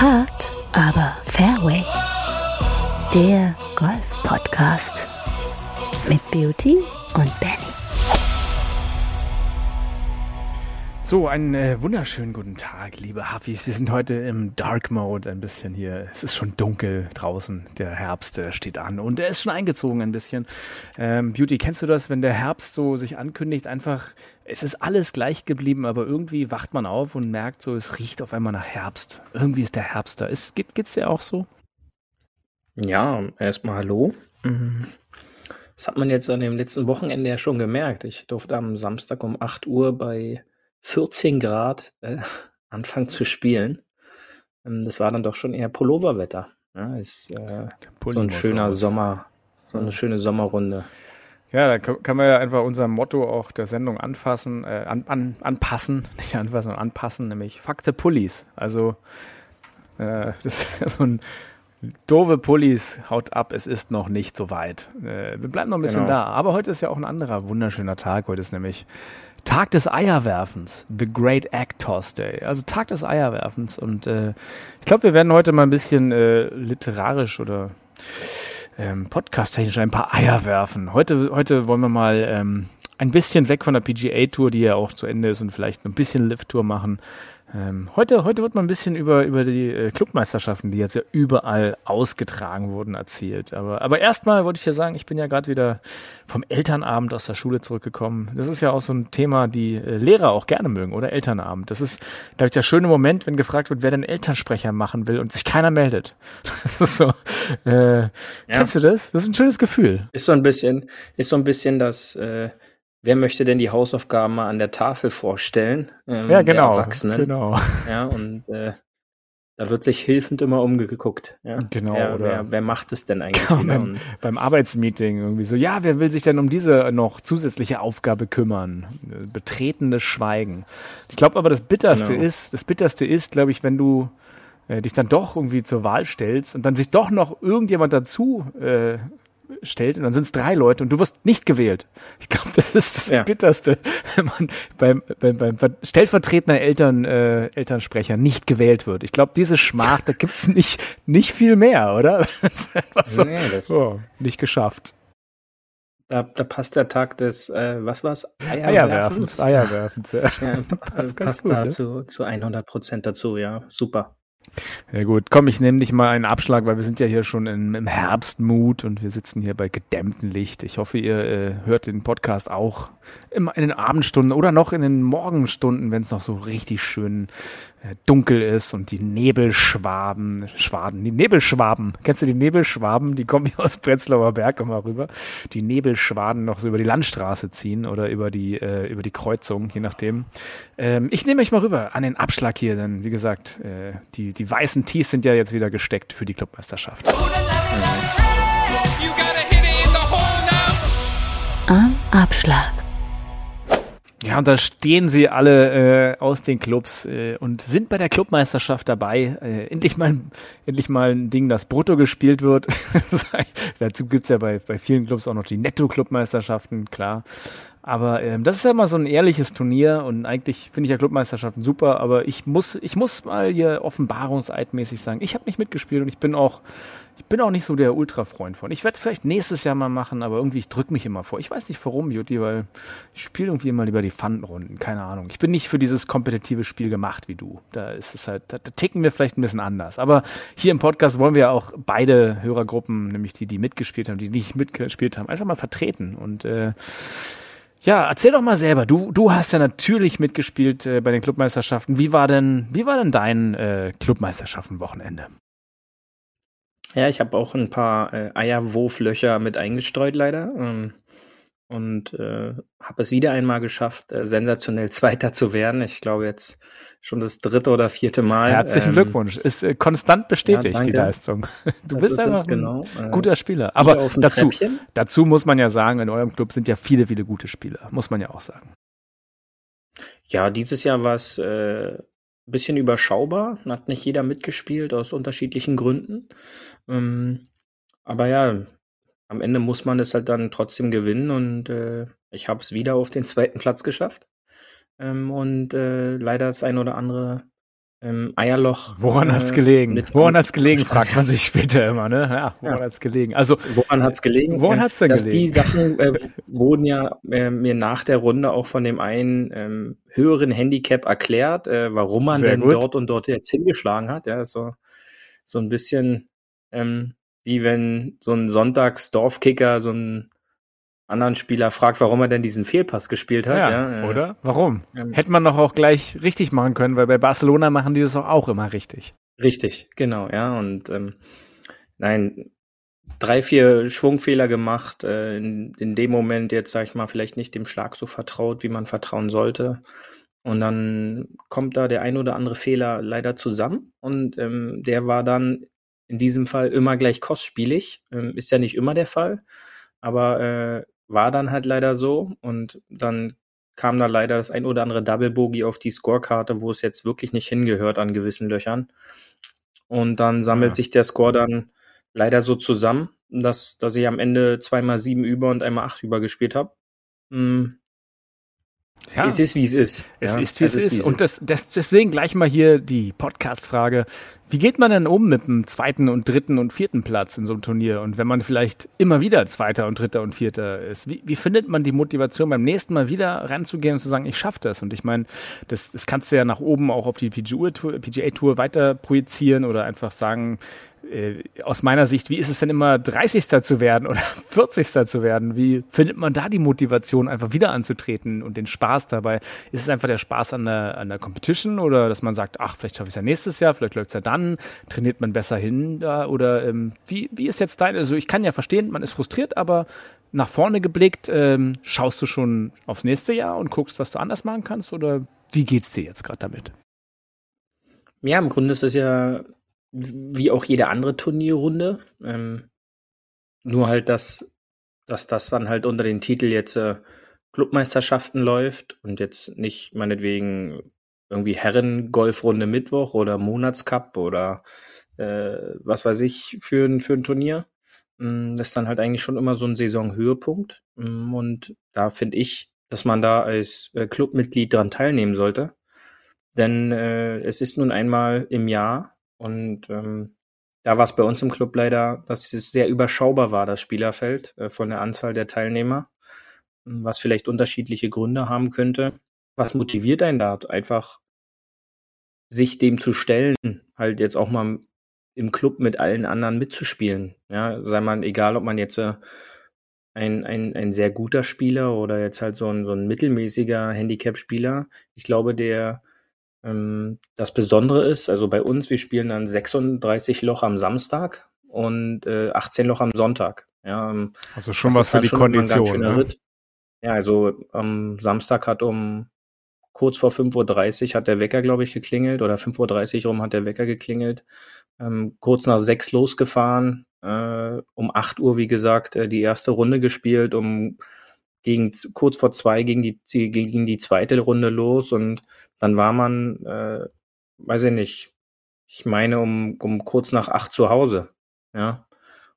Hard, aber Fairway. Der Golf-Podcast mit Beauty und Benny. So, einen äh, wunderschönen guten Tag, liebe Hafis. Wir sind heute im Dark Mode ein bisschen hier. Es ist schon dunkel draußen. Der Herbst äh, steht an und er ist schon eingezogen ein bisschen. Ähm, Beauty, kennst du das, wenn der Herbst so sich ankündigt? Einfach, es ist alles gleich geblieben, aber irgendwie wacht man auf und merkt so, es riecht auf einmal nach Herbst. Irgendwie ist der Herbst da. Ist, geht, geht's dir auch so? Ja, erstmal hallo. Mhm. Das hat man jetzt an dem letzten Wochenende ja schon gemerkt. Ich durfte am Samstag um 8 Uhr bei 14 Grad äh, anfangen zu spielen. Ähm, das war dann doch schon eher Pulloverwetter. Ja, ist äh, so ein schöner aus. Sommer, so eine schöne Sommerrunde. Ja, da kann man ja einfach unser Motto auch der Sendung anfassen, äh, an, an, anpassen, nicht anfassen, anpassen, nämlich Fakte Pullis. Also äh, das ist ja so ein Dove Pullis, haut ab, es ist noch nicht so weit. Äh, wir bleiben noch ein bisschen genau. da. Aber heute ist ja auch ein anderer wunderschöner Tag. Heute ist nämlich Tag des Eierwerfens, The Great Egg Toss Day. Also Tag des Eierwerfens. Und äh, ich glaube, wir werden heute mal ein bisschen äh, literarisch oder ähm, podcast-technisch ein paar Eier werfen. Heute, heute wollen wir mal ähm, ein bisschen weg von der PGA-Tour, die ja auch zu Ende ist, und vielleicht ein bisschen Lift-Tour machen. Ähm, heute, heute wird man ein bisschen über, über die äh, Clubmeisterschaften, die jetzt ja überall ausgetragen wurden, erzählt. Aber, aber erstmal wollte ich ja sagen, ich bin ja gerade wieder vom Elternabend aus der Schule zurückgekommen. Das ist ja auch so ein Thema, die äh, Lehrer auch gerne mögen, oder? Elternabend. Das ist, glaube ich, der schöne Moment, wenn gefragt wird, wer den Elternsprecher machen will und sich keiner meldet. Das ist so. Äh, ja. Kennst du das? Das ist ein schönes Gefühl. Ist so ein bisschen, ist so ein bisschen das. Äh Wer möchte denn die Hausaufgaben mal an der Tafel vorstellen? Ähm, ja, genau. Der Erwachsenen. Genau. Ja, und äh, da wird sich hilfend immer umgeguckt. Ja? Genau. Wer, oder wer, wer macht es denn eigentlich? Genau, beim, beim, Arbeitsmeeting irgendwie so, ja, wer will sich denn um diese noch zusätzliche Aufgabe kümmern? Betretenes Schweigen. Ich glaube aber, das Bitterste genau. ist, das Bitterste ist, glaube ich, wenn du äh, dich dann doch irgendwie zur Wahl stellst und dann sich doch noch irgendjemand dazu äh, stellt und dann sind es drei Leute und du wirst nicht gewählt. Ich glaube, das ist das ja. Bitterste, wenn man beim, beim, beim stellvertretender Eltern, äh, Elternsprecher nicht gewählt wird. Ich glaube, diese Schmach, da gibt's nicht, nicht viel mehr, oder? so, nee, das oh, nicht geschafft. Da, da passt der Tag des, äh, was war's? Eierwerfens. Eierwerfens, ja. ja passt, passt gut, da ja? zu, zu 100 Prozent dazu, ja. Super. Ja gut, komm, ich nehme dich mal einen Abschlag, weil wir sind ja hier schon in, im Herbstmut und wir sitzen hier bei gedämmtem Licht. Ich hoffe, ihr äh, hört den Podcast auch in den Abendstunden oder noch in den Morgenstunden, wenn es noch so richtig schön dunkel ist und die Nebelschwaben, Schwaden, die Nebelschwaben, kennst du die Nebelschwaben? Die kommen hier aus Prenzlauer Berg immer rüber. Die Nebelschwaden noch so über die Landstraße ziehen oder über die, äh, über die Kreuzung, je nachdem. Ähm, ich nehme euch mal rüber an den Abschlag hier, denn wie gesagt, äh, die, die weißen Tees sind ja jetzt wieder gesteckt für die Clubmeisterschaft. Am Abschlag. Ja, und da stehen sie alle äh, aus den Clubs äh, und sind bei der Clubmeisterschaft dabei. Äh, endlich mal, endlich mal ein Ding, das brutto gespielt wird. Dazu gibt's ja bei, bei vielen Clubs auch noch die Netto-Clubmeisterschaften, klar. Aber ähm, das ist ja mal so ein ehrliches Turnier und eigentlich finde ich ja Clubmeisterschaften super, aber ich muss, ich muss mal hier offenbarungseidmäßig sagen, ich habe nicht mitgespielt und ich bin auch, ich bin auch nicht so der Ultra-Freund von. Ich werde vielleicht nächstes Jahr mal machen, aber irgendwie, ich drücke mich immer vor. Ich weiß nicht warum, Jutti, weil ich spiele irgendwie immer lieber die Pfannenrunden, keine Ahnung. Ich bin nicht für dieses kompetitive Spiel gemacht wie du. Da ist es halt, da, da ticken wir vielleicht ein bisschen anders. Aber hier im Podcast wollen wir ja auch beide Hörergruppen, nämlich die, die mitgespielt haben, die nicht mitgespielt haben, einfach mal vertreten und äh, ja, erzähl doch mal selber. Du, du hast ja natürlich mitgespielt äh, bei den Clubmeisterschaften. Wie war denn, wie war denn dein äh, Clubmeisterschaften-Wochenende? Ja, ich habe auch ein paar äh, Eierwurflöcher mit eingestreut, leider. Ähm, und äh, habe es wieder einmal geschafft, äh, sensationell Zweiter zu werden. Ich glaube jetzt schon das dritte oder vierte Mal. Herzlichen ähm, Glückwunsch. Ist äh, konstant bestätigt, ja, die Leistung. Du das bist einfach ein genau, äh, guter Spieler. Aber dazu, dazu muss man ja sagen, in eurem Club sind ja viele, viele gute Spieler. Muss man ja auch sagen. Ja, dieses Jahr war es äh, ein bisschen überschaubar. Hat nicht jeder mitgespielt aus unterschiedlichen Gründen. Ähm, aber ja, am Ende muss man es halt dann trotzdem gewinnen und äh, ich habe es wieder auf den zweiten Platz geschafft. Ähm, und äh, leider das ein oder andere ähm, Eierloch. Woran hat's äh, gelegen? mit- Woran hat's gelegen, fragt man sich später immer, ne? Ja, woran Ja. hat's gelegen? Also, Woran hat's gelegen? Woran hat's denn dass gelegen? die Sachen äh, wurden ja äh, mir nach der Runde auch von dem einen ähm, höheren Handicap erklärt, äh, warum man Sehr denn gut. dort und dort jetzt hingeschlagen hat. Ja, so, so ein bisschen ähm, wie wenn so ein Sonntags-Dorfkicker so einen anderen Spieler fragt, warum er denn diesen Fehlpass gespielt hat. ja, Ja, oder? Warum? ähm, Hätte man doch auch gleich richtig machen können, weil bei Barcelona machen die das doch auch immer richtig. Richtig, genau, ja. Und ähm, nein, drei, vier Schwungfehler gemacht, äh, in, in dem Moment jetzt, sag ich mal, vielleicht nicht dem Schlag so vertraut, wie man vertrauen sollte. Und dann kommt da der ein oder andere Fehler leider zusammen. Und ähm, der war dann in diesem Fall immer gleich kostspielig. Ähm, ist ja nicht immer der Fall, aber äh, war dann halt leider so. Und dann kam da leider das ein oder andere Double Bogey auf die Scorekarte, wo es jetzt wirklich nicht hingehört an gewissen Löchern. Und dann sammelt Ja. sich der Score dann leider so zusammen, dass, dass ich am Ende zweimal sieben über und einmal acht über gespielt habe. Hm, Ja. Es ist, wie es ist. Es ja. ist, wie es ist. Und das, das, deswegen gleich mal hier die Podcast-Frage. Wie geht man denn um mit dem zweiten und dritten und vierten Platz in so einem Turnier? Und wenn man vielleicht immer wieder Zweiter und Dritter und Vierter ist, wie, wie findet man die Motivation, beim nächsten Mal wieder ranzugehen und zu sagen, ich schaffe das? Und ich meine, das, das kannst du ja nach oben auch auf die PGA-Tour PGA weiter projizieren oder einfach sagen, aus meiner Sicht, wie ist es denn immer 30. zu werden oder 40. zu werden? Wie findet man da die Motivation, einfach wieder anzutreten und den Spaß dabei? Ist es einfach der Spaß an der, an der Competition oder dass man sagt, ach, vielleicht schaffe ich es ja nächstes Jahr, vielleicht läuft es ja dann, trainiert man besser hin da oder ähm, wie, wie ist jetzt dein, also ich kann ja verstehen, man ist frustriert, aber nach vorne geblickt, ähm, schaust du schon aufs nächste Jahr und guckst, was du anders machen kannst oder wie geht's dir jetzt gerade damit? Ja, im Grunde ist es ja wie auch jede andere Turnierrunde. Ähm, nur halt, dass, dass das dann halt unter den Titel jetzt äh, Clubmeisterschaften läuft und jetzt nicht meinetwegen irgendwie Herren-Golfrunde Mittwoch oder Monatscup oder äh, was weiß ich für, ein- für ein Turnier. Mm, Das ist dann halt eigentlich schon immer so ein Saisonhöhepunkt. Mm, Und da finde ich, dass man da als äh, Clubmitglied dran teilnehmen sollte. Denn äh, es ist nun einmal im Jahr und ähm, da war es bei uns im Club leider, dass es sehr überschaubar war, das Spielerfeld äh, von der Anzahl der Teilnehmer, m, was vielleicht unterschiedliche Gründe haben könnte. Was motiviert einen da? Einfach sich dem zu stellen, halt jetzt auch mal im Club mit allen anderen mitzuspielen. Ja, sei man, egal ob man jetzt äh, ein, ein, ein sehr guter Spieler oder jetzt halt so ein, so ein mittelmäßiger Handicap-Spieler. Ich glaube, der das Besondere ist, also bei uns, wir spielen dann 36 Loch am Samstag und äh, 18 Loch am Sonntag. Ja, ähm, Also schon was für dann die schon Kondition. Ne? Ja, also am Samstag hat um kurz vor 5.30 Uhr hat der Wecker, glaube ich, geklingelt oder 5.30 Uhr rum hat der Wecker geklingelt. Ähm, kurz nach sechs losgefahren, äh, um 8 Uhr, wie gesagt, äh, die erste Runde gespielt, um gegen kurz vor zwei ging die, die die zweite Runde los und dann war man, äh, weiß ich nicht, ich meine um, um kurz nach acht zu Hause. Ja.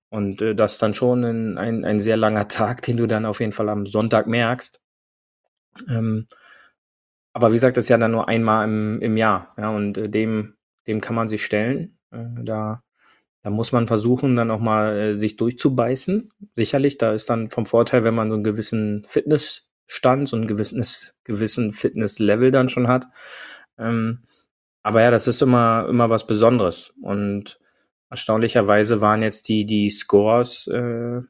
Und äh, das dann schon ein, ein, ein sehr langer Tag, den du dann auf jeden Fall am Sonntag merkst. Ähm, aber wie gesagt, das ist ja dann nur einmal im, im Jahr. Ja, und äh, dem, dem kann man sich stellen. Äh, da, da muss man versuchen, dann auch mal äh, sich durchzubeißen. Sicherlich, da ist dann vom Vorteil, wenn man so einen gewissen Fitnessstand, so einen gewisses, gewissen Fitnesslevel dann schon hat. Ähm, aber ja, das ist immer, immer was Besonderes. Und erstaunlicherweise waren jetzt die, die Scores äh,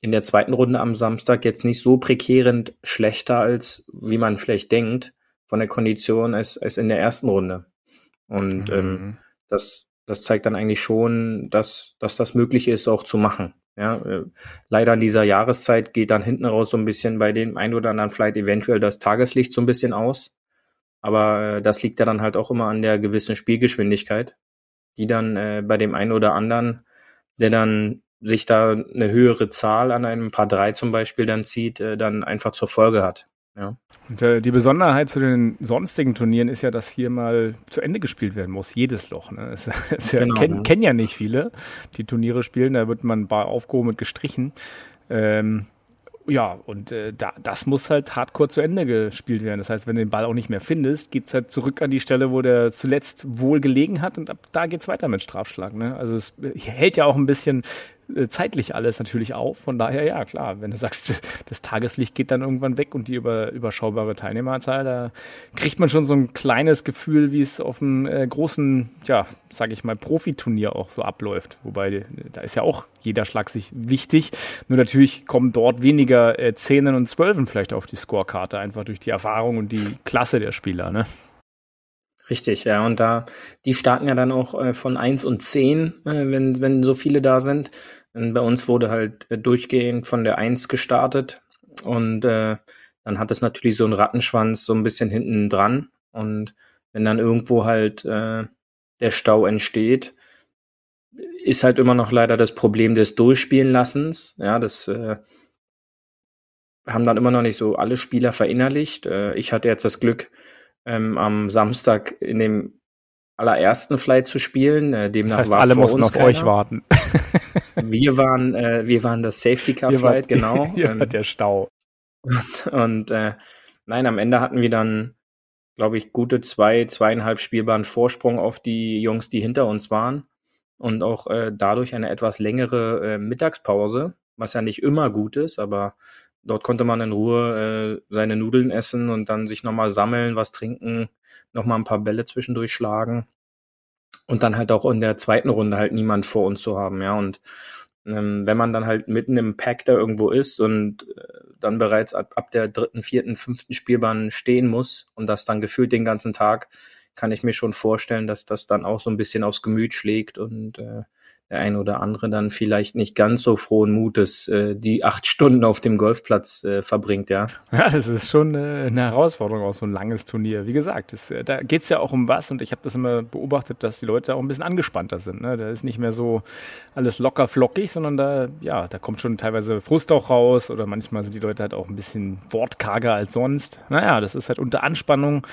in der zweiten Runde am Samstag jetzt nicht so prekärend schlechter, als wie man vielleicht denkt, von der Kondition als, als in der ersten Runde. Und ähm, Mhm. das, das zeigt dann eigentlich schon, dass, dass das möglich ist, auch zu machen. Ja, äh, leider in dieser Jahreszeit geht dann hinten raus so ein bisschen bei dem einen oder anderen vielleicht eventuell das Tageslicht so ein bisschen aus. Aber äh, das liegt ja dann halt auch immer an der gewissen Spielgeschwindigkeit, die dann äh, bei dem einen oder anderen, der dann sich da eine höhere Zahl an einem Paar drei zum Beispiel dann zieht, äh, dann einfach zur Folge hat. Ja. Und äh, die Besonderheit zu den sonstigen Turnieren ist ja, dass hier mal zu Ende gespielt werden muss, jedes Loch. Ne? Das, das ja, Genau, kennen, ja. kennen ja nicht viele, die Turniere spielen, da wird man ein paar aufgehoben und gestrichen. Ähm, Ja, und äh, da, das muss halt hardcore zu Ende gespielt werden. Das heißt, wenn du den Ball auch nicht mehr findest, geht es halt zurück an die Stelle, wo der zuletzt wohl gelegen hat und ab da geht es weiter mit Strafschlag. Ne? Also es hält ja auch ein bisschen äh, zeitlich alles natürlich auf. Von daher, ja, klar, wenn du sagst, das Tageslicht geht dann irgendwann weg und die über, überschaubare Teilnehmerzahl, da kriegt man schon so ein kleines Gefühl, wie es auf einem äh, großen, ja, sag ich mal, Profiturnier auch so abläuft. Wobei, da ist ja auch jeder Schlag sich wichtig. Nur natürlich kommen dort weniger äh, Zehnen und Zwölfen vielleicht auf die Scorekarte, einfach durch die Erfahrung und die Klasse der Spieler, ne? Richtig, ja. Und da, die starten ja dann auch äh, von eins und zehn, äh, wenn, wenn so viele da sind. Und bei uns wurde halt äh, durchgehend von der Eins gestartet und äh, dann hat es natürlich so einen Rattenschwanz so ein bisschen hinten dran und wenn dann irgendwo halt äh, der Stau entsteht, ist halt immer noch leider das Problem des Durchspielen lassens. Ja, das äh, haben dann immer noch nicht so alle Spieler verinnerlicht. Äh, ich hatte jetzt das Glück, ähm, am Samstag in dem allerersten Flight zu spielen. Äh, demnach das heißt, war alle mussten auf keiner. euch warten. wir waren, äh, wir waren das Safety Car Flight, genau. Hier war der Stau. Und, und äh, nein, am Ende hatten wir dann, glaube ich, gute zwei, zweieinhalb spielbaren Vorsprung auf die Jungs, die hinter uns waren. Und auch äh, dadurch eine etwas längere äh, Mittagspause, was ja nicht immer gut ist, aber dort konnte man in Ruhe äh, seine Nudeln essen und dann sich nochmal sammeln, was trinken, nochmal ein paar Bälle zwischendurch schlagen und dann halt auch in der zweiten Runde halt niemand vor uns zu haben, ja. Und ähm, wenn man dann halt mitten im Pack da irgendwo ist und äh, dann bereits ab, ab der dritten, vierten, fünften Spielbahn stehen muss und das dann gefühlt den ganzen Tag, kann ich mir schon vorstellen, dass das dann auch so ein bisschen aufs Gemüt schlägt und äh, der ein oder andere dann vielleicht nicht ganz so frohen Mutes äh, die acht Stunden auf dem Golfplatz äh, verbringt, ja. Ja, das ist schon äh, eine Herausforderung, auch so ein langes Turnier. Wie gesagt, das, äh, da geht's ja auch um was und ich habe das immer beobachtet, dass die Leute auch ein bisschen angespannter sind. Ne? Da ist nicht mehr so alles locker flockig, sondern da, ja, da kommt schon teilweise Frust auch raus oder manchmal sind die Leute halt auch ein bisschen wortkarger als sonst. Naja, das ist halt unter Anspannung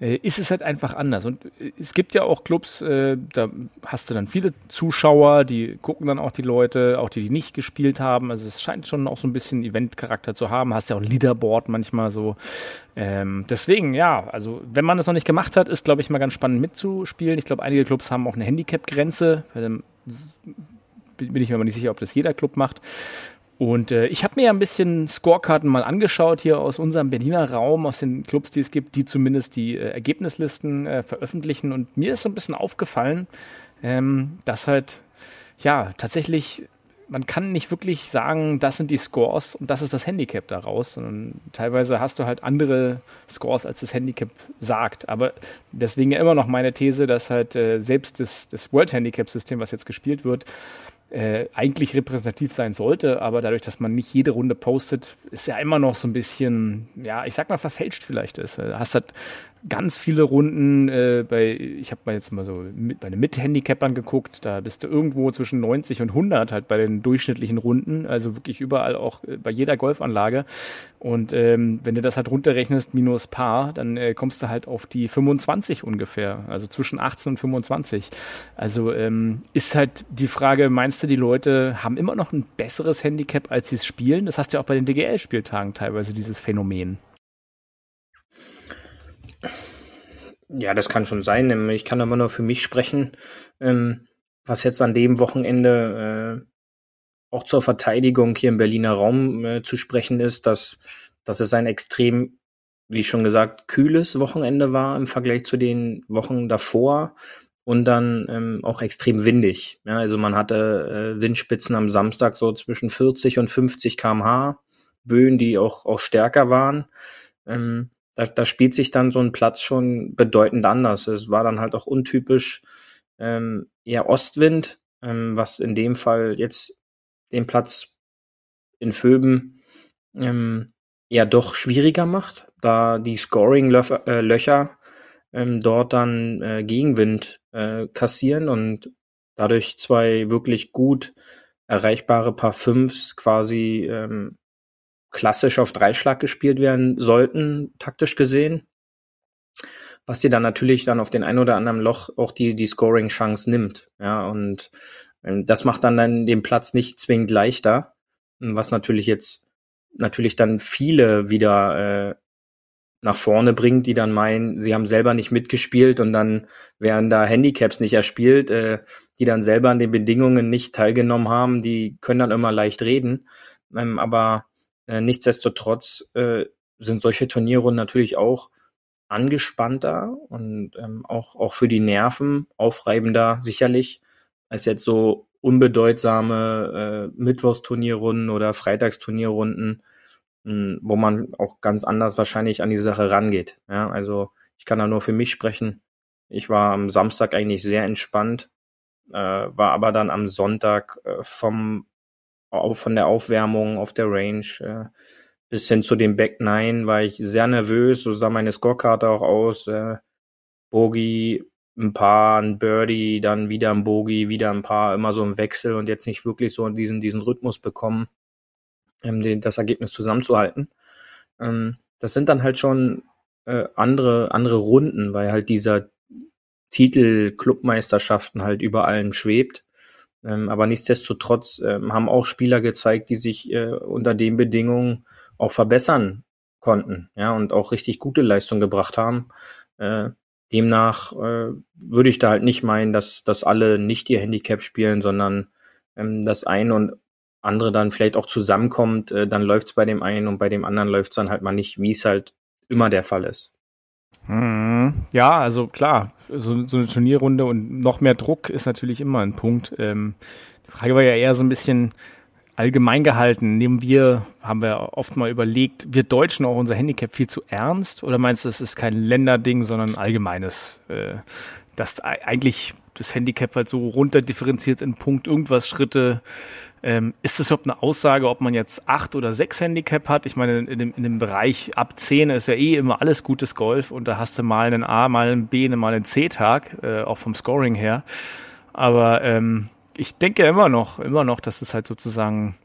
äh, ist es halt einfach anders. Und äh, es gibt ja auch Clubs, äh, da hast du dann viele Zuschauer, die gucken dann auch die Leute, auch die, die nicht gespielt haben. Also es scheint schon auch so ein bisschen Event-Charakter zu haben. Hast ja auch ein Leaderboard manchmal so. Ähm, deswegen, ja, also wenn man das noch nicht gemacht hat, ist, glaube ich, mal ganz spannend mitzuspielen. Ich glaube, einige Clubs haben auch eine Handicap-Grenze. Bin ich mir aber nicht sicher, ob das jeder Club macht. Und äh, ich habe mir ja ein bisschen Scorekarten mal angeschaut hier aus unserem Berliner Raum, aus den Clubs, die es gibt, die zumindest die äh, Ergebnislisten äh, veröffentlichen. Und mir ist so ein bisschen aufgefallen, ähm, dass halt, ja, tatsächlich, man kann nicht wirklich sagen, das sind die Scores und das ist das Handicap daraus, sondern teilweise hast du halt andere Scores, als das Handicap sagt. Aber deswegen ja immer noch meine These, dass halt äh, selbst das, das World Handicap System, was jetzt gespielt wird, äh, eigentlich repräsentativ sein sollte, aber dadurch, dass man nicht jede Runde postet, ist ja immer noch so ein bisschen, ja, ich sag mal, verfälscht vielleicht ist. Hast halt ganz viele Runden äh, bei, ich habe mal jetzt mal so mit, bei den Mit-Handicapern geguckt, da bist du irgendwo zwischen 90 und 100 halt bei den durchschnittlichen Runden, also wirklich überall auch äh, bei jeder Golfanlage. Und ähm, wenn du das halt runterrechnest, minus Paar, dann äh, kommst du halt auf die 25 ungefähr, also zwischen 18 und 25. Also ähm, ist halt die Frage, meinst du, die Leute haben immer noch ein besseres Handicap, als sie es spielen? Das hast du ja auch bei den DGL-Spieltagen teilweise, dieses Phänomen. Ja, das kann schon sein. Ich kann aber nur für mich sprechen, ähm, was jetzt an dem Wochenende äh, auch zur Verteidigung hier im Berliner Raum äh, zu sprechen ist, dass, dass es ein extrem, wie schon gesagt, kühles Wochenende war im Vergleich zu den Wochen davor und dann ähm, auch extrem windig. Ja, also man hatte äh, Windspitzen am Samstag so zwischen 40 und 50 kmh, Böen, die auch, auch stärker waren. Ähm, da, da spielt sich dann so ein Platz schon bedeutend anders. Es war dann halt auch untypisch ähm, eher Ostwind, ähm, was in dem Fall jetzt den Platz in Föben ähm, eher doch schwieriger macht, da die Scoring-Löcher äh, ähm, dort dann äh, Gegenwind äh, kassieren und dadurch zwei wirklich gut erreichbare Paar Fünfs quasi ähm, klassisch auf Dreischlag gespielt werden sollten, taktisch gesehen. Was dir dann natürlich dann auf den ein oder anderen Loch auch die, die Scoring-Chance nimmt. Ja, und ähm, das macht dann, dann den Platz nicht zwingend leichter. Was natürlich jetzt natürlich dann viele wieder äh, nach vorne bringt, die dann meinen, sie haben selber nicht mitgespielt und dann werden da Handicaps nicht erspielt, äh, die dann selber an den Bedingungen nicht teilgenommen haben, die können dann immer leicht reden. Ähm, aber äh, nichtsdestotrotz äh, sind solche Turnierrunden natürlich auch angespannter und ähm, auch, auch für die Nerven aufreibender sicherlich als jetzt so unbedeutsame äh, Mittwochsturnierrunden oder Freitagsturnierrunden, mh, wo man auch ganz anders wahrscheinlich an die Sache rangeht. Ja, also ich kann da nur für mich sprechen. Ich war am Samstag eigentlich sehr entspannt, äh, war aber dann am Sonntag äh, vom von der Aufwärmung auf der Range äh, bis hin zu dem Back 9 war ich sehr nervös, so sah meine Scorekarte auch aus. Äh, Bogie, ein paar, ein Birdie, dann wieder ein Bogie, wieder ein paar, immer so im Wechsel und jetzt nicht wirklich so diesen, diesen Rhythmus bekommen, ähm, den, das Ergebnis zusammenzuhalten. Ähm, das sind dann halt schon äh, andere, andere Runden, weil halt dieser Titel Clubmeisterschaften halt über allem schwebt. Ähm, aber nichtsdestotrotz ähm, haben auch Spieler gezeigt, die sich äh, unter den Bedingungen auch verbessern konnten, ja, und auch richtig gute Leistung gebracht haben. Äh, demnach äh, würde ich da halt nicht meinen, dass, dass alle nicht ihr Handicap spielen, sondern ähm, das eine und andere dann vielleicht auch zusammenkommt, äh, dann läuft's bei dem einen und bei dem anderen läuft's dann halt mal nicht, wie es halt immer der Fall ist. Hm, ja, also klar, so, so eine Turnierrunde und noch mehr Druck ist natürlich immer ein Punkt. Ähm, die Frage war ja eher so ein bisschen, allgemein gehalten. Nehmen wir, haben wir oft mal überlegt, wir Deutschen auch unser Handicap viel zu ernst? Oder meinst du, das ist kein Länderding, sondern ein allgemeines, äh, dass eigentlich das Handicap halt so runterdifferenziert in Punkt irgendwas Schritte. Ähm, ist das überhaupt eine Aussage, ob man jetzt acht oder sechs Handicap hat? Ich meine, in dem, in dem Bereich ab zehn ist ja eh immer alles gutes Golf und da hast du mal einen A, mal einen B, mal einen C-Tag, äh, auch vom Scoring her. Aber ähm, ich denke immer noch, immer noch, dass es halt sozusagen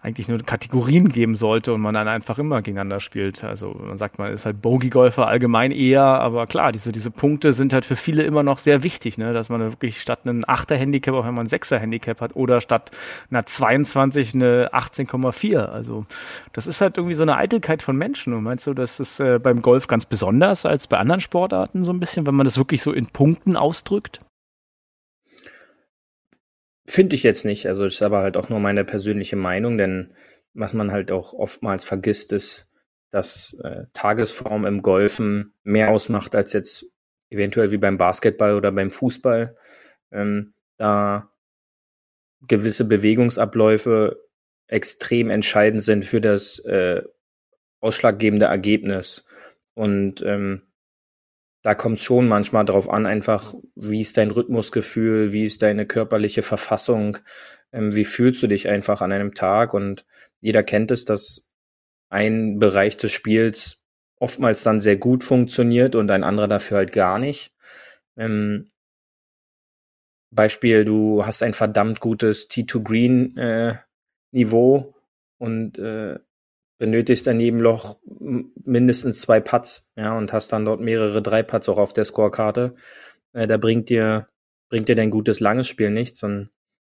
eigentlich nur Kategorien geben sollte und man dann einfach immer gegeneinander spielt. Also man sagt, man ist halt Bogey-Golfer allgemein eher, aber klar, diese, diese Punkte sind halt für viele immer noch sehr wichtig, ne? dass man wirklich statt einem 8er-Handicap auch einmal ein 6er-Handicap hat oder statt einer 22 eine 18,4. Also das ist halt irgendwie so eine Eitelkeit von Menschen. Und meinst du, das ist äh, beim Golf ganz besonders als bei anderen Sportarten so ein bisschen, wenn man das wirklich so in Punkten ausdrückt? Finde ich jetzt nicht. Also ist aber halt auch nur meine persönliche Meinung, denn was man halt auch oftmals vergisst, ist, dass äh, Tagesform im Golfen mehr ausmacht als jetzt eventuell wie beim Basketball oder beim Fußball. Ähm, da gewisse Bewegungsabläufe extrem entscheidend sind für das äh, ausschlaggebende Ergebnis. Und ähm, da kommt es schon manchmal drauf an, einfach, wie ist dein Rhythmusgefühl, wie ist deine körperliche Verfassung, ähm, wie fühlst du dich einfach an einem Tag und jeder kennt es, dass ein Bereich des Spiels oftmals dann sehr gut funktioniert und ein anderer dafür halt gar nicht. Ähm, Beispiel, du hast ein verdammt gutes T2 Green äh, Niveau und äh, benötigst ein Nebenloch mindestens zwei Putts, ja, und hast dann dort mehrere drei Putts auch auf der Scorekarte. Äh, da bringt dir, bringt dir dein gutes langes Spiel nichts. Und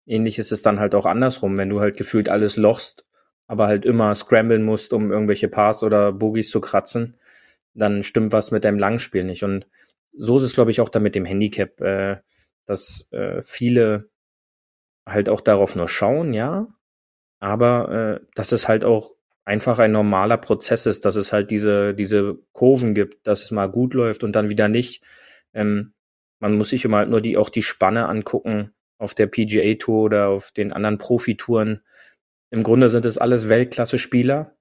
ähnlich ist es dann halt auch andersrum, wenn du halt gefühlt alles lochst, aber halt immer scramblen musst, um irgendwelche Pars oder Bogies zu kratzen, dann stimmt was mit deinem Langspiel nicht. Und so ist es, glaube ich, auch da mit dem Handicap, äh, dass äh, viele halt auch darauf nur schauen, ja, aber äh, dass es halt auch einfach ein normaler Prozess ist, dass es halt diese, diese Kurven gibt, dass es mal gut läuft und dann wieder nicht. Ähm, man muss sich immer halt nur die, auch die Spanne angucken auf der PGA Tour oder auf den anderen Profitouren. Im Grunde sind es alles Weltklasse-Spieler.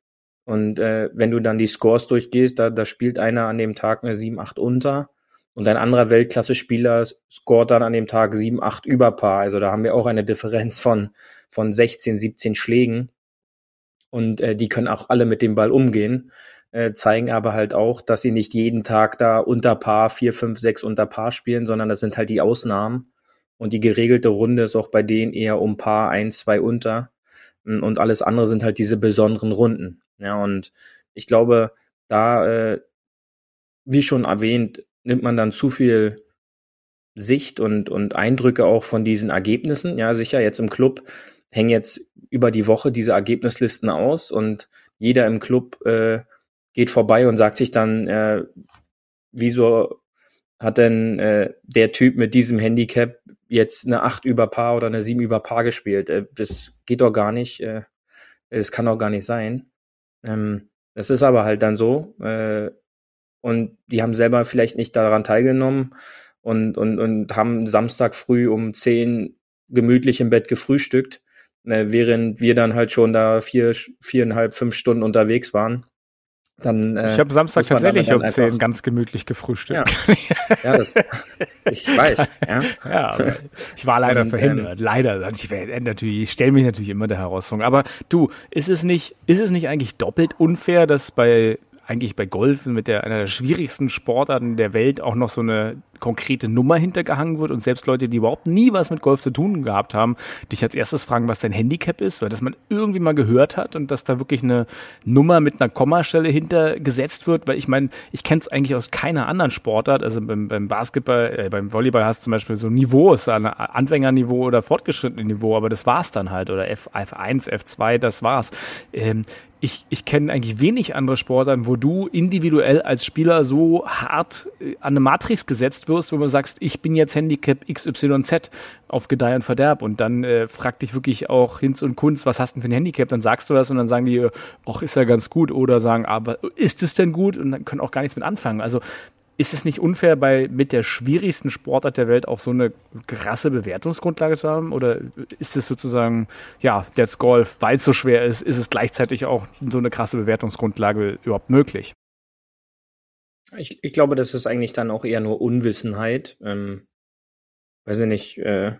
Und äh, wenn du dann die Scores durchgehst, da, da spielt einer an dem Tag eine 7, 8 unter und ein anderer Weltklasse-Spieler scoret dann an dem Tag 7, 8 über Paar. Also da haben wir auch eine Differenz von, von 16, 17 Schlägen und äh, die können auch alle mit dem Ball umgehen, äh, zeigen aber halt auch, dass sie nicht jeden Tag da unter Paar, vier, fünf, sechs unter Paar spielen, sondern das sind halt die Ausnahmen. Und die geregelte Runde ist auch bei denen eher um Paar, ein, zwei unter. Und alles andere sind halt diese besonderen Runden. Ja, und ich glaube, da, äh, wie schon erwähnt, nimmt man dann zu viel Sicht und, und Eindrücke auch von diesen Ergebnissen. Ja, sicher, jetzt im Club hängen jetzt über die Woche diese Ergebnislisten aus und jeder im Club äh, geht vorbei und sagt sich dann, äh, wieso hat denn äh, der Typ mit diesem Handicap jetzt eine 8 über Paar oder eine 7 über Paar gespielt? Äh, das geht doch gar nicht. Äh, das kann doch gar nicht sein. Ähm, das ist aber halt dann so. Äh, und die haben selber vielleicht nicht daran teilgenommen und, und, und haben Samstag früh um 10 gemütlich im Bett gefrühstückt, äh, während wir dann halt schon da vier, viereinhalb, fünf Stunden unterwegs waren. Dann, äh, ich habe Samstag tatsächlich um 10 ganz gemütlich gefrühstückt. Ja, ja das, ich weiß. Ja, ja ich war leider Und, verhindert. Ähm, leider. Also ich, natürlich, ich stelle mich natürlich immer der Herausforderung. Aber du, ist es nicht, ist es nicht eigentlich doppelt unfair, dass bei eigentlich bei Golf mit der, einer der schwierigsten Sportarten der Welt auch noch so eine konkrete Nummer hintergehangen wird und selbst Leute, die überhaupt nie was mit Golf zu tun gehabt haben, dich als erstes fragen, was dein Handicap ist, weil das man irgendwie mal gehört hat und dass da wirklich eine Nummer mit einer Kommastelle hintergesetzt wird, weil ich meine, ich kenne es eigentlich aus keiner anderen Sportart, also beim, beim Basketball, äh, beim Volleyball hast du zum Beispiel so Niveaus, Anfängerniveau oder fortgeschrittene Niveau, aber das war's dann halt oder F, F1, F2, das war's. Ähm, ich, ich kenne eigentlich wenig andere Sportarten, wo du individuell als Spieler so hart äh, an eine Matrix gesetzt wirst, wo man sagst, ich bin jetzt Handicap XYZ auf Gedeih und Verderb. Und dann äh, fragt dich wirklich auch Hinz und Kunz, was hast du denn für ein Handicap? Dann sagst du das und dann sagen die, ach, ist ja ganz gut. Oder sagen, aber ist es denn gut? Und dann können auch gar nichts mit anfangen. Also ist es nicht unfair, bei mit der schwierigsten Sportart der Welt auch so eine krasse Bewertungsgrundlage zu haben? Oder ist es sozusagen, ja, Dead Golf, weil es so schwer ist, ist es gleichzeitig auch so eine krasse Bewertungsgrundlage überhaupt möglich? Ich, ich glaube, das ist eigentlich dann auch eher nur Unwissenheit. Ähm, weiß ich nicht, äh,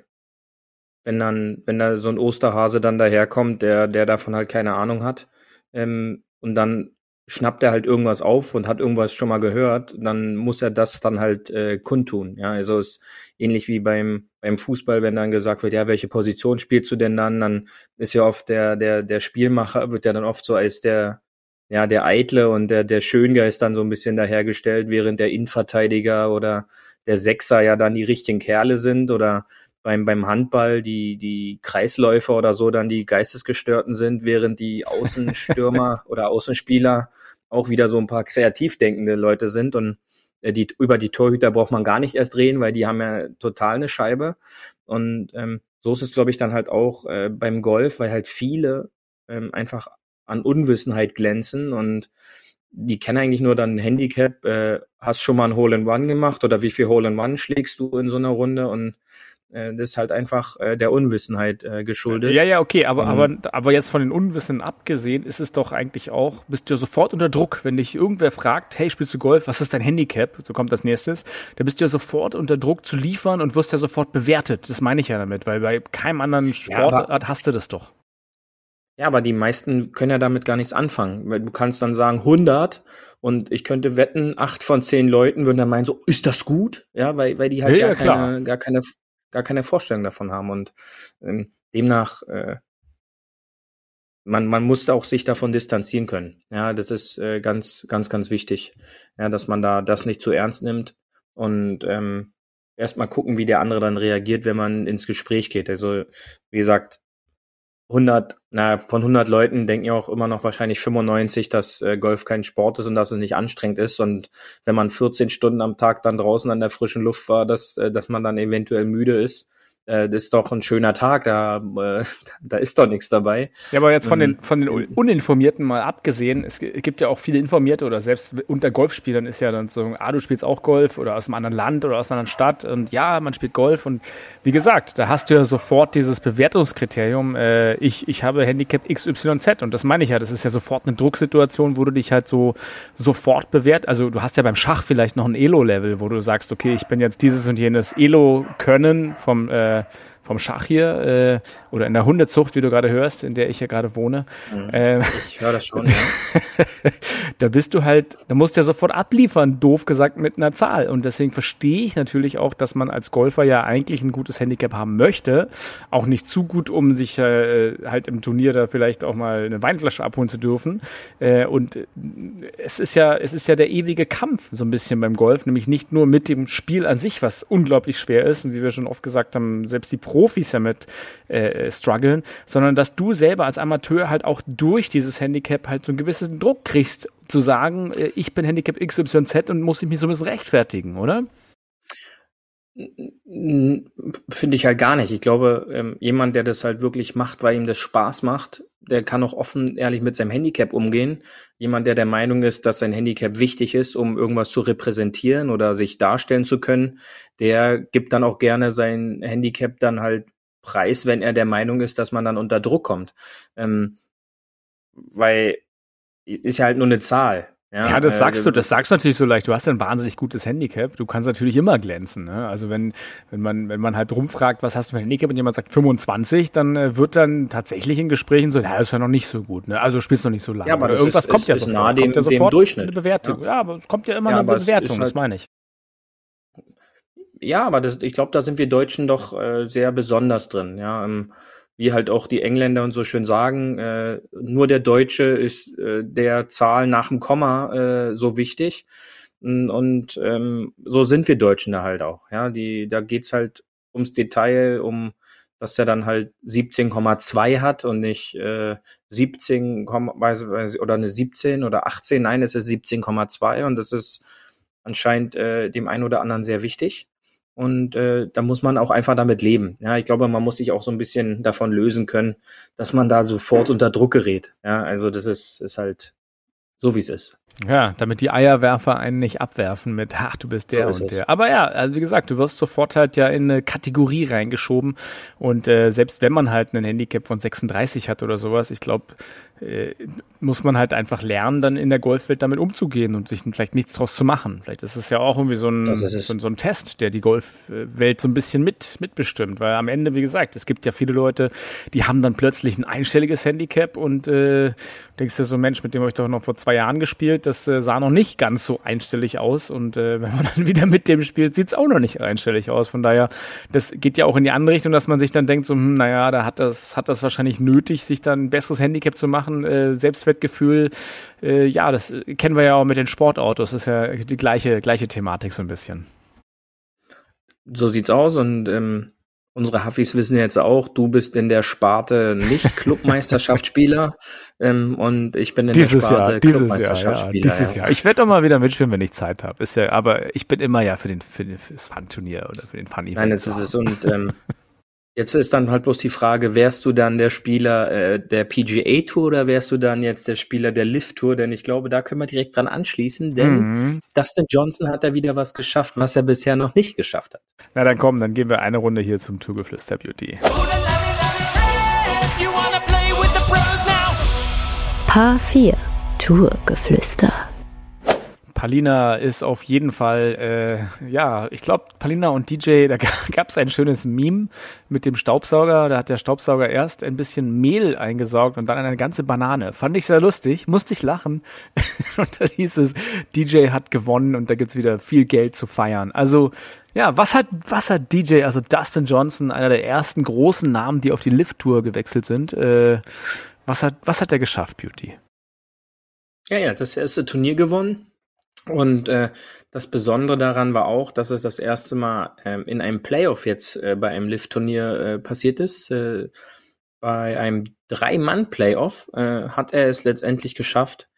wenn dann, wenn da so ein Osterhase dann daherkommt, der, der davon halt keine Ahnung hat, ähm, und dann schnappt er halt irgendwas auf und hat irgendwas schon mal gehört, dann muss er das dann halt äh, kundtun. Ja, also ist ähnlich wie beim beim Fußball, wenn dann gesagt wird, ja, welche Position spielst du denn dann? Dann ist ja oft der der der Spielmacher wird ja dann oft so als der ja der Eitle und der der Schöngeist dann so ein bisschen dahergestellt, während der Innenverteidiger oder der Sechser ja dann die richtigen Kerle sind oder beim, beim Handball die, die Kreisläufer oder so dann die Geistesgestörten sind, während die Außenstürmer oder Außenspieler auch wieder so ein paar kreativ denkende Leute sind und äh, die, über die Torhüter braucht man gar nicht erst reden, weil die haben ja total eine Scheibe. Und ähm, so ist es, glaube ich, dann halt auch äh, beim Golf, weil halt viele ähm, einfach an Unwissenheit glänzen und die kennen eigentlich nur dann ein Handicap, äh, hast schon mal ein Hole in One gemacht oder wie viel Hole in One schlägst du in so einer Runde und das ist halt einfach äh, der Unwissenheit äh, geschuldet. Ja, ja, okay, aber, aber, aber jetzt von den Unwissen abgesehen ist es doch eigentlich auch, bist du ja sofort unter Druck, wenn dich irgendwer fragt, hey, spielst du Golf, was ist dein Handicap? So kommt das nächstes. Da bist du ja sofort unter Druck zu liefern und wirst ja sofort bewertet. Das meine ich ja damit, weil bei keinem anderen Sportart ja, hast du das doch. Ja, aber die meisten können ja damit gar nichts anfangen. Weil du kannst dann sagen 100 und ich könnte wetten, acht von zehn Leuten würden dann meinen so, ist das gut? Ja, weil, weil die halt ja, gar, ja, keine, gar keine gar keine Vorstellung davon haben. Und ähm, demnach, äh, man, man muss auch sich davon distanzieren können. Ja, das ist äh, ganz, ganz, ganz wichtig, ja, dass man da das nicht zu ernst nimmt und ähm, erstmal gucken, wie der andere dann reagiert, wenn man ins Gespräch geht. Also, wie gesagt, 100, na, von 100 Leuten denken ja auch immer noch wahrscheinlich 95, dass äh, Golf kein Sport ist und dass es nicht anstrengend ist. Und wenn man 14 Stunden am Tag dann draußen an der frischen Luft war, dass, äh, dass man dann eventuell müde ist äh, das ist doch ein schöner Tag, da, äh, da ist doch nichts dabei. Ja, aber jetzt von den, ähm, von den Uninformierten mal abgesehen, es gibt ja auch viele Informierte oder selbst unter Golfspielern ist ja dann so, ah, du spielst auch Golf oder aus einem anderen Land oder aus einer anderen Stadt und ja, man spielt Golf und wie gesagt, da hast du ja sofort dieses Bewertungskriterium, äh, ich, ich habe Handicap XYZ und das meine ich ja, das ist ja sofort eine Drucksituation, wo du dich halt so sofort bewährt, also du hast ja beim Schach vielleicht noch ein Elo-Level, wo du sagst, okay, ich bin jetzt dieses und jenes Elo-Können vom äh, Yeah. Vom Schach hier äh, oder in der Hundezucht, wie du gerade hörst, in der ich ja gerade wohne. Mhm. Äh, ich höre das schon, ja. da bist du halt, da musst du ja sofort abliefern, doof gesagt, mit einer Zahl. Und deswegen verstehe ich natürlich auch, dass man als Golfer ja eigentlich ein gutes Handicap haben möchte. Auch nicht zu gut, um sich äh, halt im Turnier da vielleicht auch mal eine Weinflasche abholen zu dürfen. Äh, und es ist ja, es ist ja der ewige Kampf so ein bisschen beim Golf, nämlich nicht nur mit dem Spiel an sich, was unglaublich schwer ist. Und wie wir schon oft gesagt haben, selbst die Pro Profis damit äh, strugglen, sondern dass du selber als Amateur halt auch durch dieses Handicap halt so einen gewissen Druck kriegst, zu sagen, äh, ich bin Handicap XYZ und muss ich mich so ein bisschen rechtfertigen, oder? Finde ich halt gar nicht. Ich glaube, ähm, jemand, der das halt wirklich macht, weil ihm das Spaß macht, der kann auch offen, ehrlich mit seinem Handicap umgehen. Jemand, der der Meinung ist, dass sein Handicap wichtig ist, um irgendwas zu repräsentieren oder sich darstellen zu können, der gibt dann auch gerne sein Handicap dann halt preis, wenn er der Meinung ist, dass man dann unter Druck kommt. Ähm, weil ist ja halt nur eine Zahl. Ja, ja, das äh, sagst du, das sagst du natürlich so leicht. Du hast ein wahnsinnig gutes Handicap. Du kannst natürlich immer glänzen. Ne? Also wenn, wenn man, wenn man halt rumfragt, was hast du für ein Handicap und jemand sagt 25, dann äh, wird dann tatsächlich in Gesprächen so, ja, ist ja noch nicht so gut. Ne? Also spielst du noch nicht so lange. Ja, aber irgendwas ist, kommt ist, ja ist sofort. Nah dem, kommt ja sofort dem Durchschnitt. Eine Bewertung. Ja. ja. aber es kommt ja immer ja, eine Bewertung. Halt, das meine ich. Ja, aber das, ich glaube, da sind wir Deutschen doch äh, sehr besonders drin. Ja. Ähm, wie halt auch die Engländer und so schön sagen, äh, nur der Deutsche ist äh, der Zahl nach dem Komma äh, so wichtig. Und ähm, so sind wir Deutschen da halt auch. Ja, die, da geht's halt ums Detail, um dass der dann halt 17,2 hat und nicht äh, 17, oder eine 17 oder 18. Nein, es ist 17,2 und das ist anscheinend äh, dem einen oder anderen sehr wichtig. Und äh, da muss man auch einfach damit leben. Ja, ich glaube, man muss sich auch so ein bisschen davon lösen können, dass man da sofort unter Druck gerät. Ja, also das ist, ist halt so, wie es ist. Ja, damit die Eierwerfer einen nicht abwerfen mit, ach, du bist der so und der. Aber ja, also wie gesagt, du wirst sofort halt ja in eine Kategorie reingeschoben. Und äh, selbst wenn man halt einen Handicap von 36 hat oder sowas, ich glaube, äh, muss man halt einfach lernen, dann in der Golfwelt damit umzugehen und sich vielleicht nichts draus zu machen. Vielleicht ist es ja auch irgendwie so ein, so, so, ein Test, der die Golfwelt so ein bisschen mit, mitbestimmt. Weil am Ende, wie gesagt, es gibt ja viele Leute, die haben dann plötzlich ein einstelliges Handicap und äh, denkst du so, Mensch, mit dem habe ich doch noch vor zwei Jahren gespielt, das äh, sah noch nicht ganz so einstellig aus. Und äh, wenn man dann wieder mit dem spielt, sieht es auch noch nicht einstellig aus. Von daher, das geht ja auch in die andere Richtung, dass man sich dann denkt, so, hm, naja, da hat das, hat das wahrscheinlich nötig, sich dann ein besseres Handicap zu machen äh, Selbstwertgefühl, äh, ja, das kennen wir ja auch mit den Sportautos, das ist ja die gleiche, gleiche Thematik so ein bisschen. So sieht's aus und ähm, unsere Huffis wissen jetzt auch, du bist in der Sparte nicht Clubmeisterschaftsspieler ähm, und ich bin in dieses der Sparte Jahr, dieses Jahr, ja, dieses ja. Jahr. Ich werde doch mal wieder mitspielen, wenn ich Zeit habe. Ist ja, aber ich bin immer ja für den für, das Fun-Turnier oder für den Fun-Event. Nein, jetzt ist es und ähm, Jetzt ist dann halt bloß die Frage, wärst du dann der Spieler äh, der PGA Tour oder wärst du dann jetzt der Spieler der Lift Tour? Denn ich glaube, da können wir direkt dran anschließen, denn mhm. Dustin Johnson hat da wieder was geschafft, was er bisher noch nicht geschafft hat. Na dann komm, dann gehen wir eine Runde hier zum Tourgeflüster Beauty. Paar 4 Tourgeflüster. Palina ist auf jeden Fall, äh, ja, ich glaube, Palina und DJ, da gab es ein schönes Meme mit dem Staubsauger. Da hat der Staubsauger erst ein bisschen Mehl eingesaugt und dann eine ganze Banane. Fand ich sehr lustig, musste ich lachen. und da hieß es, DJ hat gewonnen und da gibt's wieder viel Geld zu feiern. Also, ja, was hat, was hat DJ, also Dustin Johnson, einer der ersten großen Namen, die auf die Lift-Tour gewechselt sind, äh, was hat, was hat er geschafft, Beauty? Ja, ja, das erste Turnier gewonnen und äh, das Besondere daran war auch, dass es das erste Mal ähm, in einem Playoff jetzt äh, bei einem Lift-Turnier äh, passiert ist. Äh, bei einem Drei-Mann-Playoff äh, hat er es letztendlich geschafft,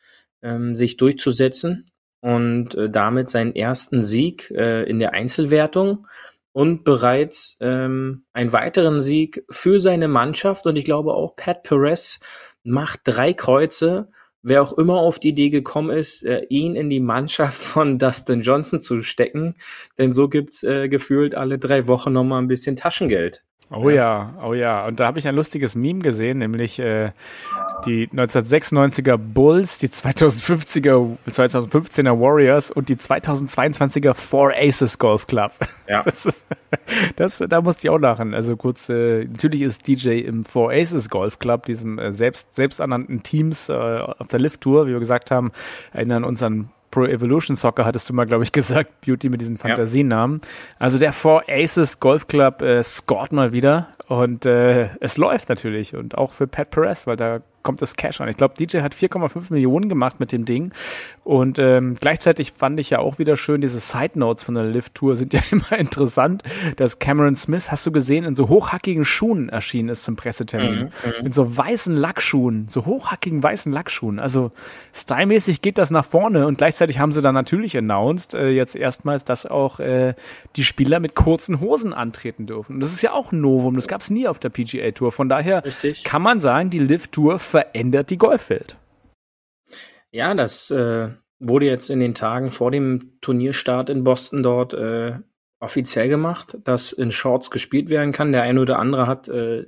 ähm, sich durchzusetzen und äh, damit seinen ersten Sieg äh, in der Einzelwertung und bereits ähm, einen weiteren Sieg für seine Mannschaft. Und ich glaube auch Pat Perez macht drei Kreuze wer auch immer auf die Idee gekommen ist, äh, ihn in die Mannschaft von Dustin Johnson zu stecken, denn so gibt's äh, gefühlt alle drei Wochen nochmal ein bisschen Taschengeld. Oh ja. ja, oh ja. Und da habe ich ein lustiges Meme gesehen, nämlich äh, die 1996er Bulls, die 2050er, 2015er Warriors und die 2022er Four Aces Golf Club. Ja. Das ist, das, da musste ich auch lachen. Also kurz, äh, natürlich ist DJ im Four Aces Golf Club, diesem äh, selbst, selbsternannten Teams äh, auf der Lift Tour, wie wir gesagt haben, erinnern uns an Pro Evolution Soccer hattest du mal, glaube ich, gesagt, Beauty mit diesen Fantasienamen. Ja. Also der Four Aces Golf Club äh, scored mal wieder und äh, es läuft natürlich und auch für Pat Perez, weil da kommt das Cash an. Ich glaube, DJ hat 4,5 Millionen gemacht mit dem Ding. Und ähm, gleichzeitig fand ich ja auch wieder schön, diese Side Notes von der Lift-Tour sind ja immer interessant, dass Cameron Smith, hast du gesehen, in so hochhackigen Schuhen erschienen ist zum Pressetermin. Mhm, mhm. in so weißen Lackschuhen, so hochhackigen weißen Lackschuhen. Also stylmäßig geht das nach vorne und gleichzeitig haben sie dann natürlich announced, äh, jetzt erstmals, dass auch äh, die Spieler mit kurzen Hosen antreten dürfen. Und das ist ja auch ein Novum, das gab es nie auf der PGA Tour. Von daher Richtig. kann man sagen, die Lift Tour verändert die Golfwelt. Ja, das äh, wurde jetzt in den Tagen vor dem Turnierstart in Boston dort äh, offiziell gemacht, dass in Shorts gespielt werden kann. Der eine oder andere hat äh,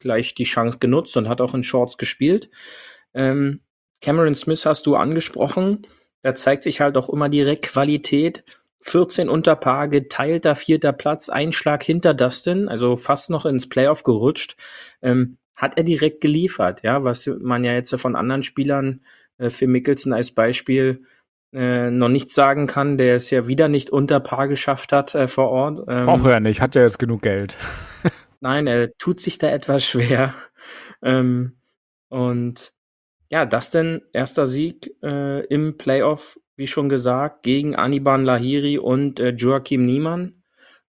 gleich die Chance genutzt und hat auch in Shorts gespielt. Ähm, Cameron Smith hast du angesprochen. Da zeigt sich halt auch immer direkt Qualität. 14 unter Paar, geteilter vierter Platz, Einschlag hinter Dustin, also fast noch ins Playoff gerutscht. Ähm, hat er direkt geliefert, ja, was man ja jetzt von anderen Spielern äh, für Mickelson als Beispiel äh, noch nicht sagen kann, der es ja wieder nicht unter Paar geschafft hat äh, vor Ort. Ähm, Braucht er nicht, hat ja jetzt genug Geld. nein, er tut sich da etwas schwer. Ähm, und ja, das denn erster Sieg äh, im Playoff, wie schon gesagt, gegen Aniban Lahiri und äh, Joachim Niemann.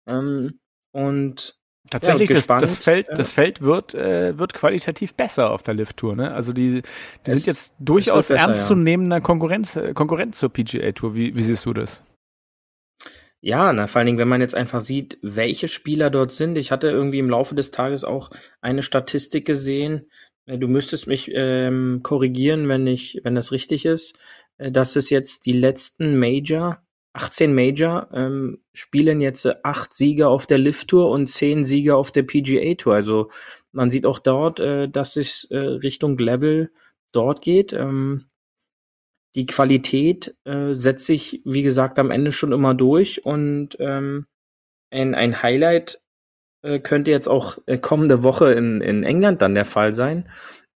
Ähm, und Tatsächlich, ja, das, das, Feld, das Feld wird, äh, wird qualitativ besser auf der Lift-Tour. Ne? Also die, die sind jetzt durchaus besser, ernstzunehmender ja. Konkurrenz, äh, Konkurrenz zur PGA-Tour. Wie, wie siehst du das? Ja, na, vor allen Dingen, wenn man jetzt einfach sieht, welche Spieler dort sind. Ich hatte irgendwie im Laufe des Tages auch eine Statistik gesehen. Äh, du müsstest mich ähm, korrigieren, wenn ich, wenn das richtig ist, äh, dass es jetzt die letzten Major 18 Major ähm, spielen jetzt äh, acht Sieger auf der Lift Tour und zehn Sieger auf der PGA Tour. Also man sieht auch dort, äh, dass es äh, Richtung Level dort geht. Ähm, die Qualität äh, setzt sich, wie gesagt, am Ende schon immer durch und ähm, ein, ein Highlight äh, könnte jetzt auch äh, kommende Woche in, in England dann der Fall sein,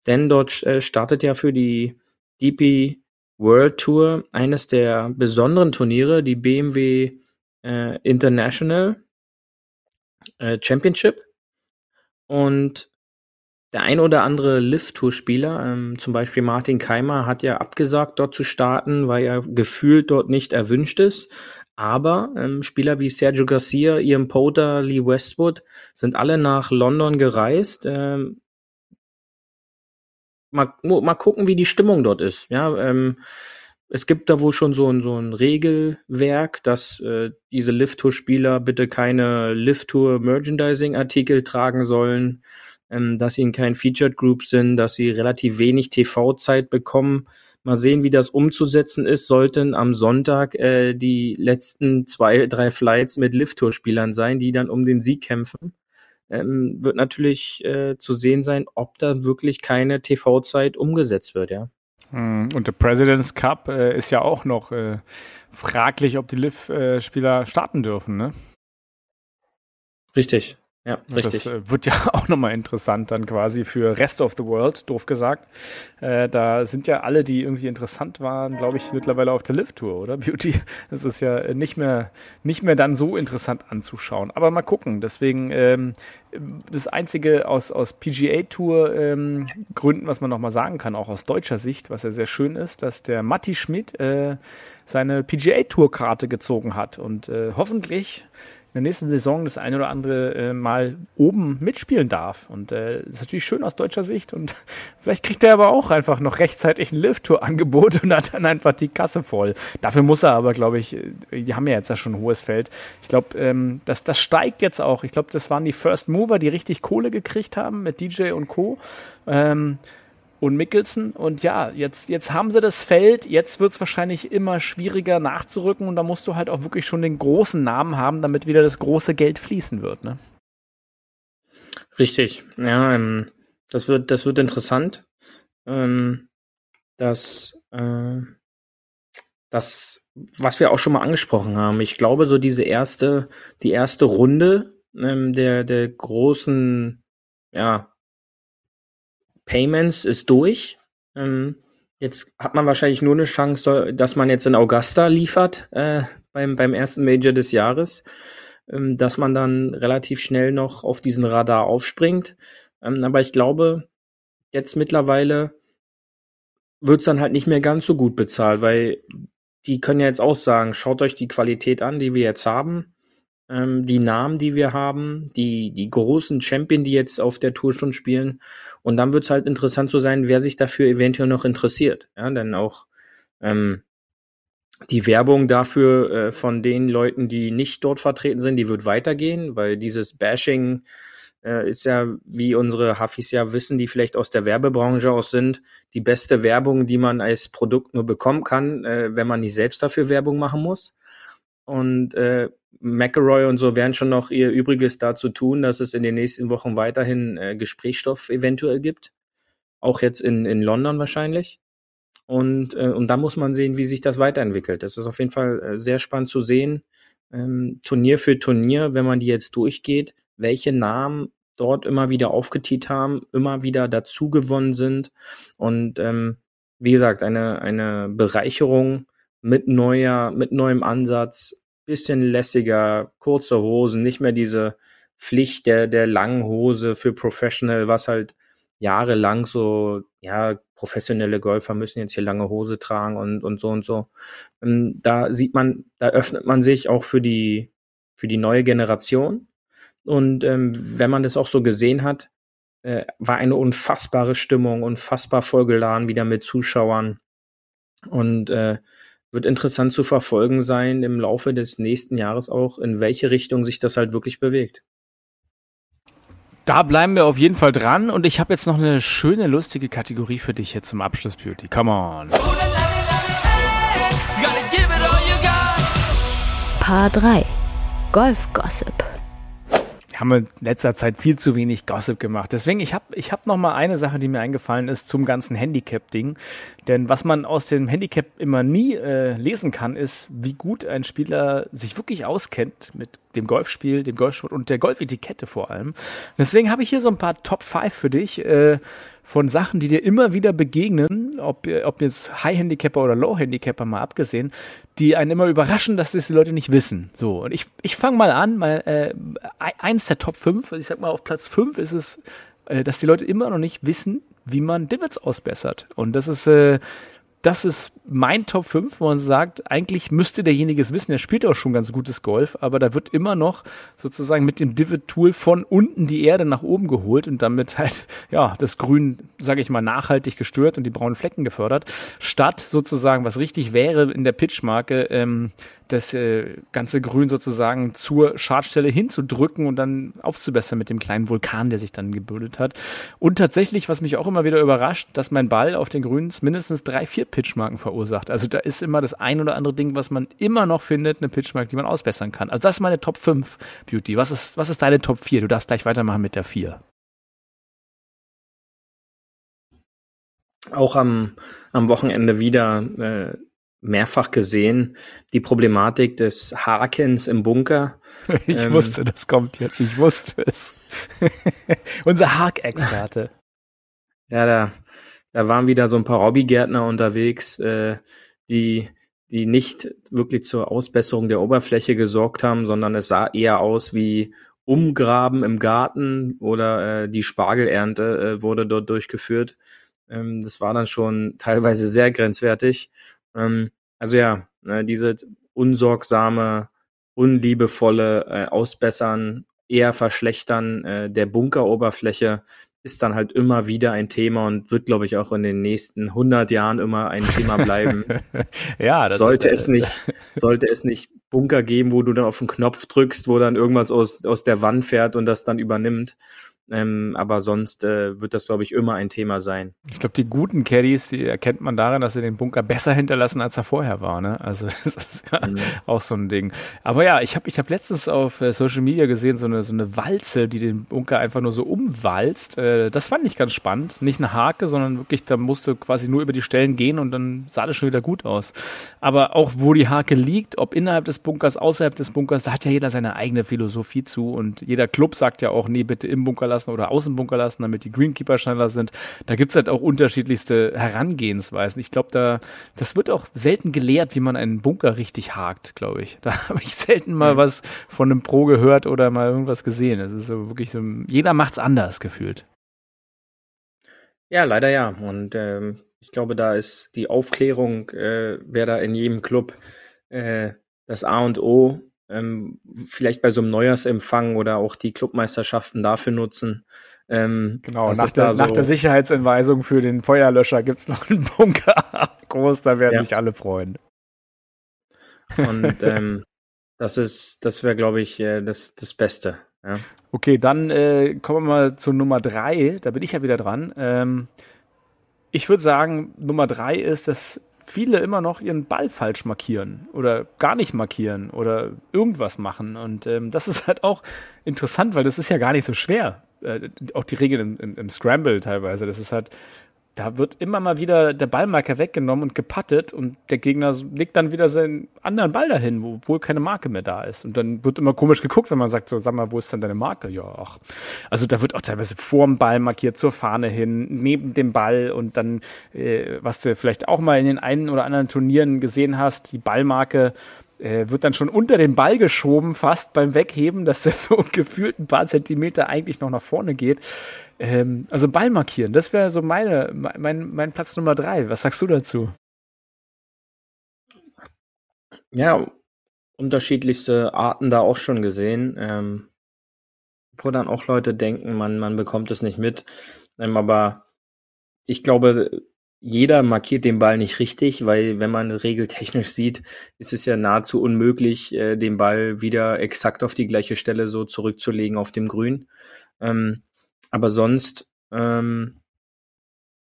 denn dort äh, startet ja für die DP World Tour eines der besonderen Turniere, die BMW äh, International äh, Championship. Und der ein oder andere Lift-Tour-Spieler, ähm, zum Beispiel Martin Keimer, hat ja abgesagt, dort zu starten, weil er gefühlt dort nicht erwünscht ist. Aber ähm, Spieler wie Sergio Garcia, Ian Potter, Lee Westwood sind alle nach London gereist. Ähm, mal, mal gucken, wie die Stimmung dort ist. Ja, ähm, es gibt da wohl schon so ein, so ein Regelwerk, dass äh, diese Lift-Tour-Spieler bitte keine Lift-Tour-Merchandising-Artikel tragen sollen, ähm, dass sie in kein Featured Group sind, dass sie relativ wenig TV-Zeit bekommen. Mal sehen, wie das umzusetzen ist. Sollten am Sonntag äh, die letzten zwei, drei Flights mit Lift-Tour-Spielern sein, die dann um den Sieg kämpfen ähm, wird natürlich äh, zu sehen sein, ob da wirklich keine TV-Zeit umgesetzt wird, ja. Hm, und der President's Cup äh, ist ja auch noch äh, fraglich, ob die Liv-Spieler starten dürfen, ne? Richtig. Ja, richtig. Das äh, wird ja auch nochmal interessant dann quasi für Rest of the World, doof gesagt. Äh, da sind ja alle, die irgendwie interessant waren, glaube ich, mittlerweile auf der Lift-Tour, oder? Beauty. Das ist ja nicht mehr, nicht mehr dann so interessant anzuschauen. Aber mal gucken. Deswegen, ähm, das Einzige aus, aus PGA-Tour-Gründen, ähm, was man nochmal sagen kann, auch aus deutscher Sicht, was ja sehr schön ist, dass der Matti Schmidt äh, seine PGA-Tour-Karte gezogen hat und äh, hoffentlich in der nächsten Saison das eine oder andere äh, Mal oben mitspielen darf. Und äh, das ist natürlich schön aus deutscher Sicht. Und vielleicht kriegt er aber auch einfach noch rechtzeitig ein Lift-Tour-Angebot und hat dann einfach die Kasse voll. Dafür muss er aber, glaube ich, äh, die haben ja jetzt ja schon ein hohes Feld. Ich glaube, ähm, das, das steigt jetzt auch. Ich glaube, das waren die First Mover, die richtig Kohle gekriegt haben mit DJ und Co. Ähm, und Mickelson. Und ja, jetzt, jetzt haben sie das Feld, jetzt wird es wahrscheinlich immer schwieriger nachzurücken und da musst du halt auch wirklich schon den großen Namen haben, damit wieder das große Geld fließen wird, ne? Richtig, ja, ähm, das wird, das wird interessant. Ähm, das, äh, das, was wir auch schon mal angesprochen haben, ich glaube, so diese erste, die erste Runde ähm, der, der großen, ja, Payments ist durch. Ähm, jetzt hat man wahrscheinlich nur eine Chance, dass man jetzt in Augusta liefert äh, beim, beim ersten Major des Jahres, ähm, dass man dann relativ schnell noch auf diesen Radar aufspringt. Ähm, aber ich glaube, jetzt mittlerweile wird's dann halt nicht mehr ganz so gut bezahlt, weil die können ja jetzt auch sagen, schaut euch die Qualität an, die wir jetzt haben, ähm, die Namen, die wir haben, die, die großen Champion, die jetzt auf der Tour schon spielen. Und dann wird's halt interessant zu sein, wer sich dafür eventuell noch interessiert. Ja, denn auch ähm, die Werbung dafür äh, von den Leuten, die nicht dort vertreten sind, die wird weitergehen, weil dieses Bashing äh, ist ja, wie unsere Hafis ja wissen, die vielleicht aus der Werbebranche aus sind, die beste Werbung, die man als Produkt nur bekommen kann, äh, wenn man nicht selbst dafür Werbung machen muss. Und äh, McElroy und so werden schon noch ihr Übriges dazu tun, dass es in den nächsten Wochen weiterhin äh, Gesprächsstoff eventuell gibt. Auch jetzt in, in London wahrscheinlich. Und, äh, und da muss man sehen, wie sich das weiterentwickelt. Das ist auf jeden Fall äh, sehr spannend zu sehen, ähm, Turnier für Turnier, wenn man die jetzt durchgeht, welche Namen dort immer wieder aufgetiet haben, immer wieder dazu gewonnen sind. Und ähm, wie gesagt, eine, eine Bereicherung mit neuer, mit neuem Ansatz, bisschen lässiger, kurze Hosen, nicht mehr diese Pflicht der, der langen Hose für Professional, was halt jahrelang so, ja, professionelle Golfer müssen jetzt hier lange Hose tragen und, und so und so. Ähm, da sieht man, da öffnet man sich auch für die, für die neue Generation. Und ähm, wenn man das auch so gesehen hat, äh, war eine unfassbare Stimmung, unfassbar vollgeladen wieder mit Zuschauern. Und äh, wird interessant zu verfolgen sein im Laufe des nächsten Jahres auch, in welche Richtung sich das halt wirklich bewegt. Da bleiben wir auf jeden Fall dran und ich habe jetzt noch eine schöne, lustige Kategorie für dich jetzt zum Abschluss, Beauty. Come on. Paar 3 Golf Gossip haben wir in letzter Zeit viel zu wenig Gossip gemacht. Deswegen, ich habe ich hab noch mal eine Sache, die mir eingefallen ist zum ganzen Handicap-Ding. Denn was man aus dem Handicap immer nie äh, lesen kann, ist, wie gut ein Spieler sich wirklich auskennt mit dem Golfspiel, dem Golfsport und der Golfetikette vor allem. Deswegen habe ich hier so ein paar Top 5 für dich. Äh, von Sachen, die dir immer wieder begegnen, ob, ob jetzt High-Handicapper oder Low-Handicapper mal abgesehen, die einen immer überraschen, dass das die Leute nicht wissen. So, und ich, ich fange mal an, mal, äh, eins der Top 5, ich sag mal auf Platz 5 ist es, äh, dass die Leute immer noch nicht wissen, wie man Divots ausbessert. Und das ist äh, das ist mein Top 5, wo man sagt, eigentlich müsste derjenige es wissen, er spielt auch schon ganz gutes Golf, aber da wird immer noch sozusagen mit dem Divot-Tool von unten die Erde nach oben geholt und damit halt, ja, das Grün, sage ich mal, nachhaltig gestört und die braunen Flecken gefördert, statt sozusagen, was richtig wäre in der Pitchmarke, ähm, das äh, ganze Grün sozusagen zur Schadstelle hinzudrücken und dann aufzubessern mit dem kleinen Vulkan, der sich dann gebildet hat. Und tatsächlich, was mich auch immer wieder überrascht, dass mein Ball auf den Grüns mindestens drei, vier Pitchmarken verursacht. Also da ist immer das ein oder andere Ding, was man immer noch findet, eine Pitchmark, die man ausbessern kann. Also das ist meine Top 5 Beauty. Was ist, was ist deine Top 4? Du darfst gleich weitermachen mit der 4. Auch am, am Wochenende wieder äh, mehrfach gesehen, die Problematik des Hakens im Bunker. Ich ähm, wusste, das kommt jetzt. Ich wusste es. Unser Hak-Experte. Ja, da, da waren wieder so ein paar Hobbygärtner unterwegs, äh, die, die nicht wirklich zur Ausbesserung der Oberfläche gesorgt haben, sondern es sah eher aus wie Umgraben im Garten oder äh, die Spargelernte äh, wurde dort durchgeführt. Ähm, das war dann schon teilweise sehr grenzwertig. Ähm, also ja, ne, diese unsorgsame, unliebevolle äh, Ausbessern, eher Verschlechtern äh, der Bunkeroberfläche ist dann halt immer wieder ein Thema und wird, glaube ich, auch in den nächsten 100 Jahren immer ein Thema bleiben. ja, das sollte ist, äh, es nicht, sollte es nicht Bunker geben, wo du dann auf den Knopf drückst, wo dann irgendwas aus, aus der Wand fährt und das dann übernimmt. Ähm, aber sonst äh, wird das, glaube ich, immer ein Thema sein. Ich glaube, die guten Caddies, die erkennt man daran, dass sie den Bunker besser hinterlassen, als er vorher war. Ne? Also das ist ja mhm. auch so ein Ding. Aber ja, ich habe ich hab letztens auf äh, Social Media gesehen, so eine, so eine Walze, die den Bunker einfach nur so umwalzt. Äh, das fand ich ganz spannend. Nicht eine Hake, sondern wirklich, da musste quasi nur über die Stellen gehen und dann sah das schon wieder gut aus. Aber auch wo die Hake liegt, ob innerhalb des Bunkers, außerhalb des Bunkers, da hat ja jeder seine eigene Philosophie zu und jeder Club sagt ja auch, nee, bitte im Bunker lassen oder Außenbunker lassen, damit die Greenkeeper schneller sind. Da gibt es halt auch unterschiedlichste Herangehensweisen. Ich glaube, da, das wird auch selten gelehrt, wie man einen Bunker richtig hakt, glaube ich. Da habe ich selten mal mhm. was von einem Pro gehört oder mal irgendwas gesehen. Es ist so wirklich so, jeder macht es anders gefühlt. Ja, leider ja. Und ähm, ich glaube, da ist die Aufklärung, äh, wer da in jedem Club äh, das A und O, ähm, vielleicht bei so einem Neujahrsempfang oder auch die Clubmeisterschaften dafür nutzen. Ähm, genau, nach der, so nach der Sicherheitsanweisung für den Feuerlöscher gibt es noch einen Bunker groß, da werden ja. sich alle freuen. Und ähm, das ist, das wäre, glaube ich, äh, das, das Beste. Ja. Okay, dann äh, kommen wir mal zu Nummer drei. Da bin ich ja wieder dran. Ähm, ich würde sagen, Nummer drei ist, dass viele immer noch ihren Ball falsch markieren oder gar nicht markieren oder irgendwas machen. Und ähm, das ist halt auch interessant, weil das ist ja gar nicht so schwer. Äh, auch die Regeln im, im, Scramble teilweise. Das ist halt da wird immer mal wieder der Ballmarker weggenommen und gepattet und der Gegner legt dann wieder seinen anderen Ball dahin, wo wohl keine Marke mehr da ist. Und dann wird immer komisch geguckt, wenn man sagt, so, sag mal, wo ist denn deine Marke? Ja, ach. Also da wird auch teilweise vorm Ball markiert, zur Fahne hin, neben dem Ball und dann, äh, was du vielleicht auch mal in den einen oder anderen Turnieren gesehen hast, die Ballmarke äh, wird dann schon unter den Ball geschoben, fast beim Wegheben, dass der so gefühlt ein paar Zentimeter eigentlich noch nach vorne geht. Ähm, also Ball markieren, das wäre so meine, mein, mein Platz Nummer drei. Was sagst du dazu? Ja, unterschiedlichste Arten da auch schon gesehen. Ähm, wo dann auch Leute denken, man, man bekommt es nicht mit. Ähm, aber ich glaube, jeder markiert den Ball nicht richtig, weil wenn man regeltechnisch sieht, ist es ja nahezu unmöglich, äh, den Ball wieder exakt auf die gleiche Stelle so zurückzulegen auf dem Grün. Ähm, aber sonst ähm,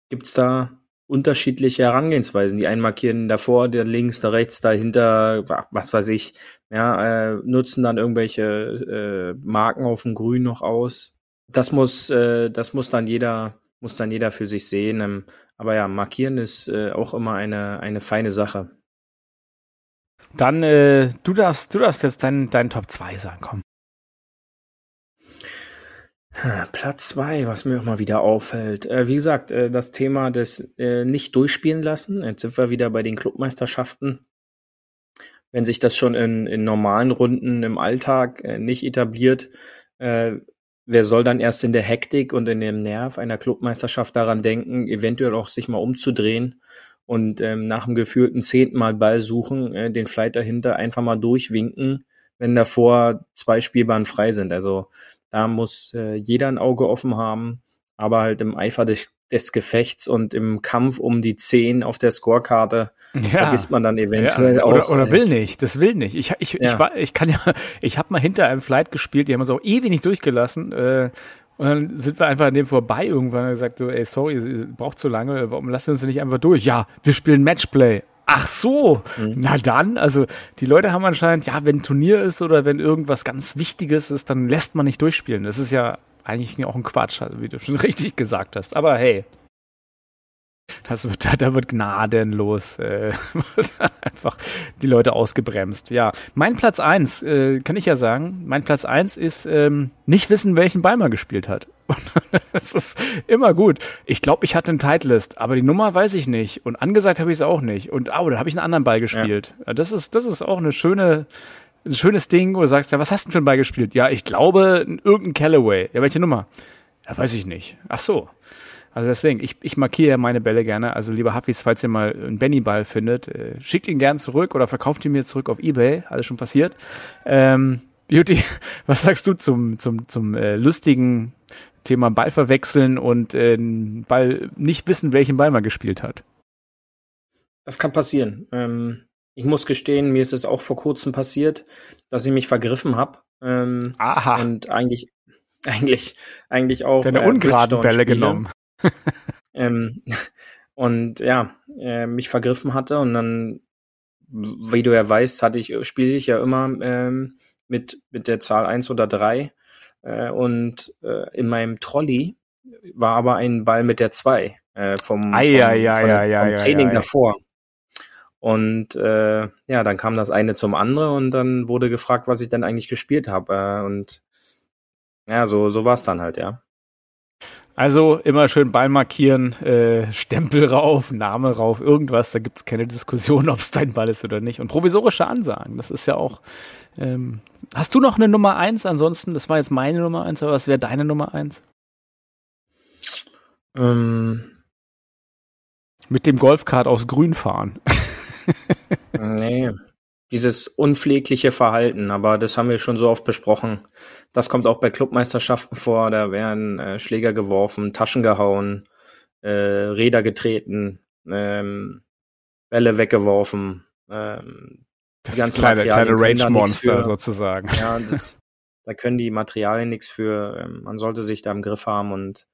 gibt da unterschiedliche Herangehensweisen. Die einen markieren davor, der links, der rechts, dahinter, was weiß ich, ja, äh, nutzen dann irgendwelche äh, Marken auf dem Grün noch aus. Das muss, äh, das muss dann jeder, muss dann jeder für sich sehen. Ähm, aber ja, markieren ist äh, auch immer eine, eine feine Sache. Dann, äh, du darfst, du darfst jetzt deinen dein Top 2 sagen, komm. Platz 2, was mir auch mal wieder auffällt. Äh, wie gesagt, äh, das Thema des äh, nicht durchspielen lassen. Jetzt sind wir wieder bei den Clubmeisterschaften. Wenn sich das schon in, in normalen Runden im Alltag äh, nicht etabliert, äh, wer soll dann erst in der Hektik und in dem Nerv einer Clubmeisterschaft daran denken, eventuell auch sich mal umzudrehen und ähm, nach dem gefühlten zehnten Mal Ball suchen, äh, den Flight dahinter einfach mal durchwinken, wenn davor zwei Spielbahnen frei sind. Also da muss äh, jeder ein Auge offen haben, aber halt im Eifer des, des Gefechts und im Kampf um die Zehn auf der Scorekarte ja. vergisst man dann eventuell ja, oder, auch. Oder äh, will nicht, das will nicht. Ich, ich, ja. ich, war, ich kann ja, ich habe mal hinter einem Flight gespielt, die haben uns auch ewig nicht durchgelassen. Äh, und dann sind wir einfach an dem vorbei irgendwann und gesagt so, ey, sorry, braucht zu lange, warum lassen wir uns nicht einfach durch? Ja, wir spielen Matchplay. Ach so, mhm. na dann, also die Leute haben anscheinend, ja, wenn ein Turnier ist oder wenn irgendwas ganz Wichtiges ist, dann lässt man nicht durchspielen. Das ist ja eigentlich auch ein Quatsch, wie du schon richtig gesagt hast. Aber hey, das wird, da wird gnadenlos äh, einfach die Leute ausgebremst. Ja, mein Platz 1, äh, kann ich ja sagen, mein Platz 1 ist ähm, nicht wissen, welchen Ball man gespielt hat. das ist immer gut. Ich glaube, ich hatte einen Titleist, aber die Nummer weiß ich nicht. Und angesagt habe ich es auch nicht. Und oh, da habe ich einen anderen Ball gespielt. Ja. Das, ist, das ist auch eine schöne, ein schönes Ding, du sagst, ja, was hast du denn für einen Ball gespielt? Ja, ich glaube, irgendein Callaway. Ja, welche Nummer? Ja, weiß ich nicht. Ach so. Also deswegen, ich, ich markiere meine Bälle gerne. Also lieber Hafis, falls ihr mal einen Benny-Ball findet, äh, schickt ihn gern zurück oder verkauft ihn mir zurück auf Ebay. Alles schon passiert. Ähm, Beauty, was sagst du zum, zum, zum äh, lustigen Thema Ball verwechseln und äh, Ball nicht wissen, welchen Ball man gespielt hat? Das kann passieren. Ähm, ich muss gestehen, mir ist es auch vor kurzem passiert, dass ich mich vergriffen habe. Ähm, Aha. Und eigentlich, eigentlich, eigentlich auch. Deine äh, ungeraden Bälle genommen. ähm, und ja, äh, mich vergriffen hatte und dann, wie du ja weißt, hatte ich, spiele ich ja immer ähm, mit, mit der Zahl eins oder drei äh, und äh, in meinem Trolley war aber ein Ball mit der zwei äh, vom, ei, vom, ei, ei, vom Training davor. Und äh, ja, dann kam das eine zum anderen und dann wurde gefragt, was ich denn eigentlich gespielt habe. Äh, und ja, so, so war es dann halt, ja. Also immer schön Ball markieren, äh, Stempel rauf, Name rauf, irgendwas. Da gibt es keine Diskussion, ob es dein Ball ist oder nicht. Und provisorische Ansagen, das ist ja auch. Ähm, hast du noch eine Nummer eins? Ansonsten, das war jetzt meine Nummer eins, aber was wäre deine Nummer eins? Ähm, Mit dem Golfkart aus Grün fahren. nee, dieses unpflegliche Verhalten, aber das haben wir schon so oft besprochen. Das kommt auch bei Clubmeisterschaften vor. Da werden äh, Schläger geworfen, Taschen gehauen, äh, Räder getreten, ähm, Bälle weggeworfen. Ähm, das ist kleine, kleine Range-Monster sozusagen. Ja, das, da können die Materialien nichts für. Ähm, man sollte sich da im Griff haben und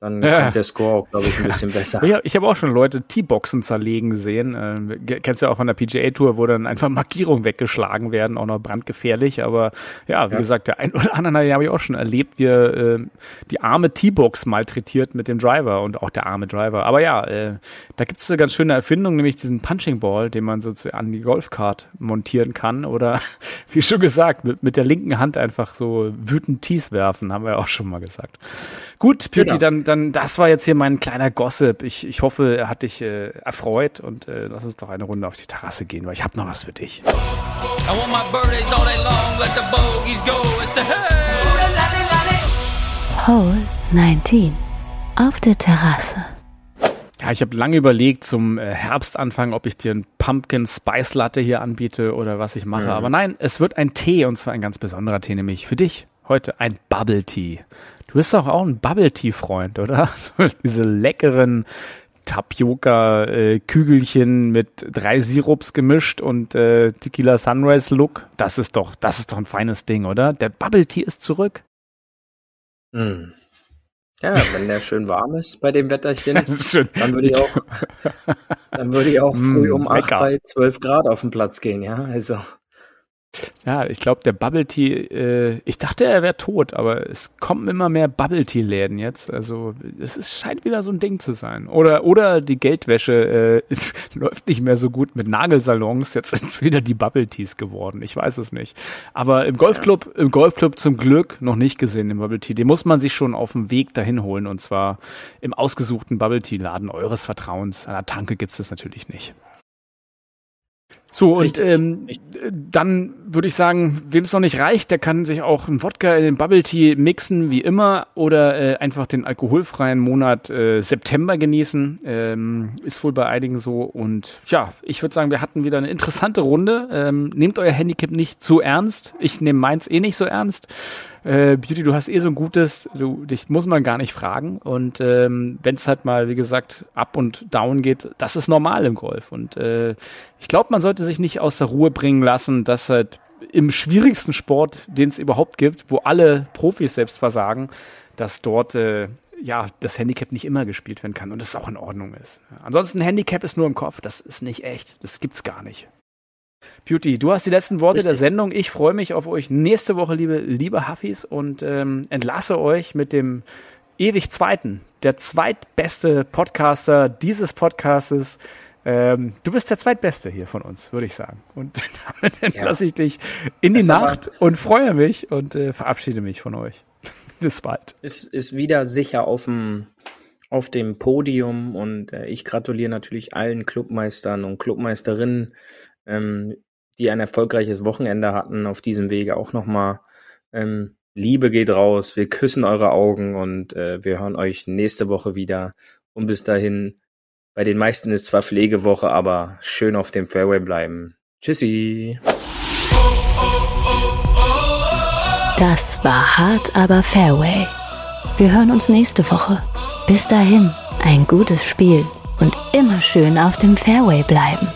dann ja. kommt der Score auch, glaube ich, ein bisschen besser. Ja, ich habe auch schon Leute T-Boxen zerlegen sehen. Äh, kennst du ja auch von der PGA-Tour, wo dann einfach Markierungen weggeschlagen werden, auch noch brandgefährlich. Aber ja, wie ja. gesagt, der ein oder andere habe ich auch schon erlebt, wie äh, die arme T-Box malträtiert mit dem Driver und auch der arme Driver. Aber ja, äh, da gibt es eine ganz schöne Erfindung, nämlich diesen Punching Ball, den man so an die Golfcard montieren kann. Oder wie schon gesagt, mit, mit der linken Hand einfach so wütend Tees werfen, haben wir ja auch schon mal gesagt. Gut, Beauty, genau. dann, dann, das war jetzt hier mein kleiner Gossip. Ich, ich hoffe, er hat dich äh, erfreut und äh, lass uns doch eine Runde auf die Terrasse gehen, weil ich habe noch was für dich. Hole 19 auf der Terrasse. Ja, ich habe lange überlegt zum äh, Herbstanfang, ob ich dir ein Pumpkin Spice Latte hier anbiete oder was ich mache. Mhm. Aber nein, es wird ein Tee und zwar ein ganz besonderer Tee, nämlich für dich heute ein Bubble Tea. Du bist doch auch ein Bubble Tea Freund, oder? So diese leckeren Tapioca-Kügelchen äh, mit drei Sirups gemischt und äh, Tequila Sunrise Look. Das ist doch, das ist doch ein feines Ding, oder? Der Bubble Tea ist zurück. Mm. Ja, wenn der schön warm ist bei dem Wetterchen, dann würde ich auch, dann würde ich auch früh mm, um acht bei zwölf Grad auf den Platz gehen, ja. Also. Ja, ich glaube, der Bubble Tea, äh, ich dachte, er wäre tot, aber es kommen immer mehr Bubble Tea Läden jetzt. Also es ist, scheint wieder so ein Ding zu sein. Oder, oder die Geldwäsche äh, läuft nicht mehr so gut mit Nagelsalons. Jetzt sind es wieder die Bubble Teas geworden. Ich weiß es nicht. Aber im Golfclub, im Golfclub zum Glück noch nicht gesehen, den Bubble Tea. Den muss man sich schon auf dem Weg dahin holen und zwar im ausgesuchten Bubble Tea Laden eures Vertrauens. An der Tanke gibt es das natürlich nicht. So, und ähm, dann würde ich sagen, wem es noch nicht reicht, der kann sich auch einen Wodka in den Bubble Tea mixen, wie immer, oder äh, einfach den alkoholfreien Monat äh, September genießen. Ähm, ist wohl bei einigen so. Und ja, ich würde sagen, wir hatten wieder eine interessante Runde. Ähm, nehmt euer Handicap nicht zu ernst. Ich nehme meins eh nicht so ernst. Äh, Beauty, du hast eh so ein gutes, du, dich muss man gar nicht fragen. Und ähm, wenn es halt mal, wie gesagt, up und down geht, das ist normal im Golf. Und äh, ich glaube, man sollte sich nicht aus der Ruhe bringen lassen, dass halt im schwierigsten Sport, den es überhaupt gibt, wo alle Profis selbst versagen, dass dort äh, ja das Handicap nicht immer gespielt werden kann und es auch in Ordnung ist. Ansonsten Handicap ist nur im Kopf, das ist nicht echt, das gibt's gar nicht. Beauty, du hast die letzten Worte Richtig. der Sendung. Ich freue mich auf euch nächste Woche, liebe, liebe Huffis, und ähm, entlasse euch mit dem ewig zweiten, der zweitbeste Podcaster dieses Podcastes. Ähm, du bist der zweitbeste hier von uns, würde ich sagen. Und damit entlasse ja. ich dich in die das Nacht und freue mich und äh, verabschiede mich von euch. Bis bald. Ist, ist wieder sicher auf dem auf dem Podium und äh, ich gratuliere natürlich allen Clubmeistern und Clubmeisterinnen ähm, die ein erfolgreiches Wochenende hatten, auf diesem Wege auch nochmal. Ähm, Liebe geht raus, wir küssen eure Augen und äh, wir hören euch nächste Woche wieder. Und bis dahin, bei den meisten ist zwar Pflegewoche, aber schön auf dem Fairway bleiben. Tschüssi. Das war hart, aber Fairway. Wir hören uns nächste Woche. Bis dahin, ein gutes Spiel und immer schön auf dem Fairway bleiben.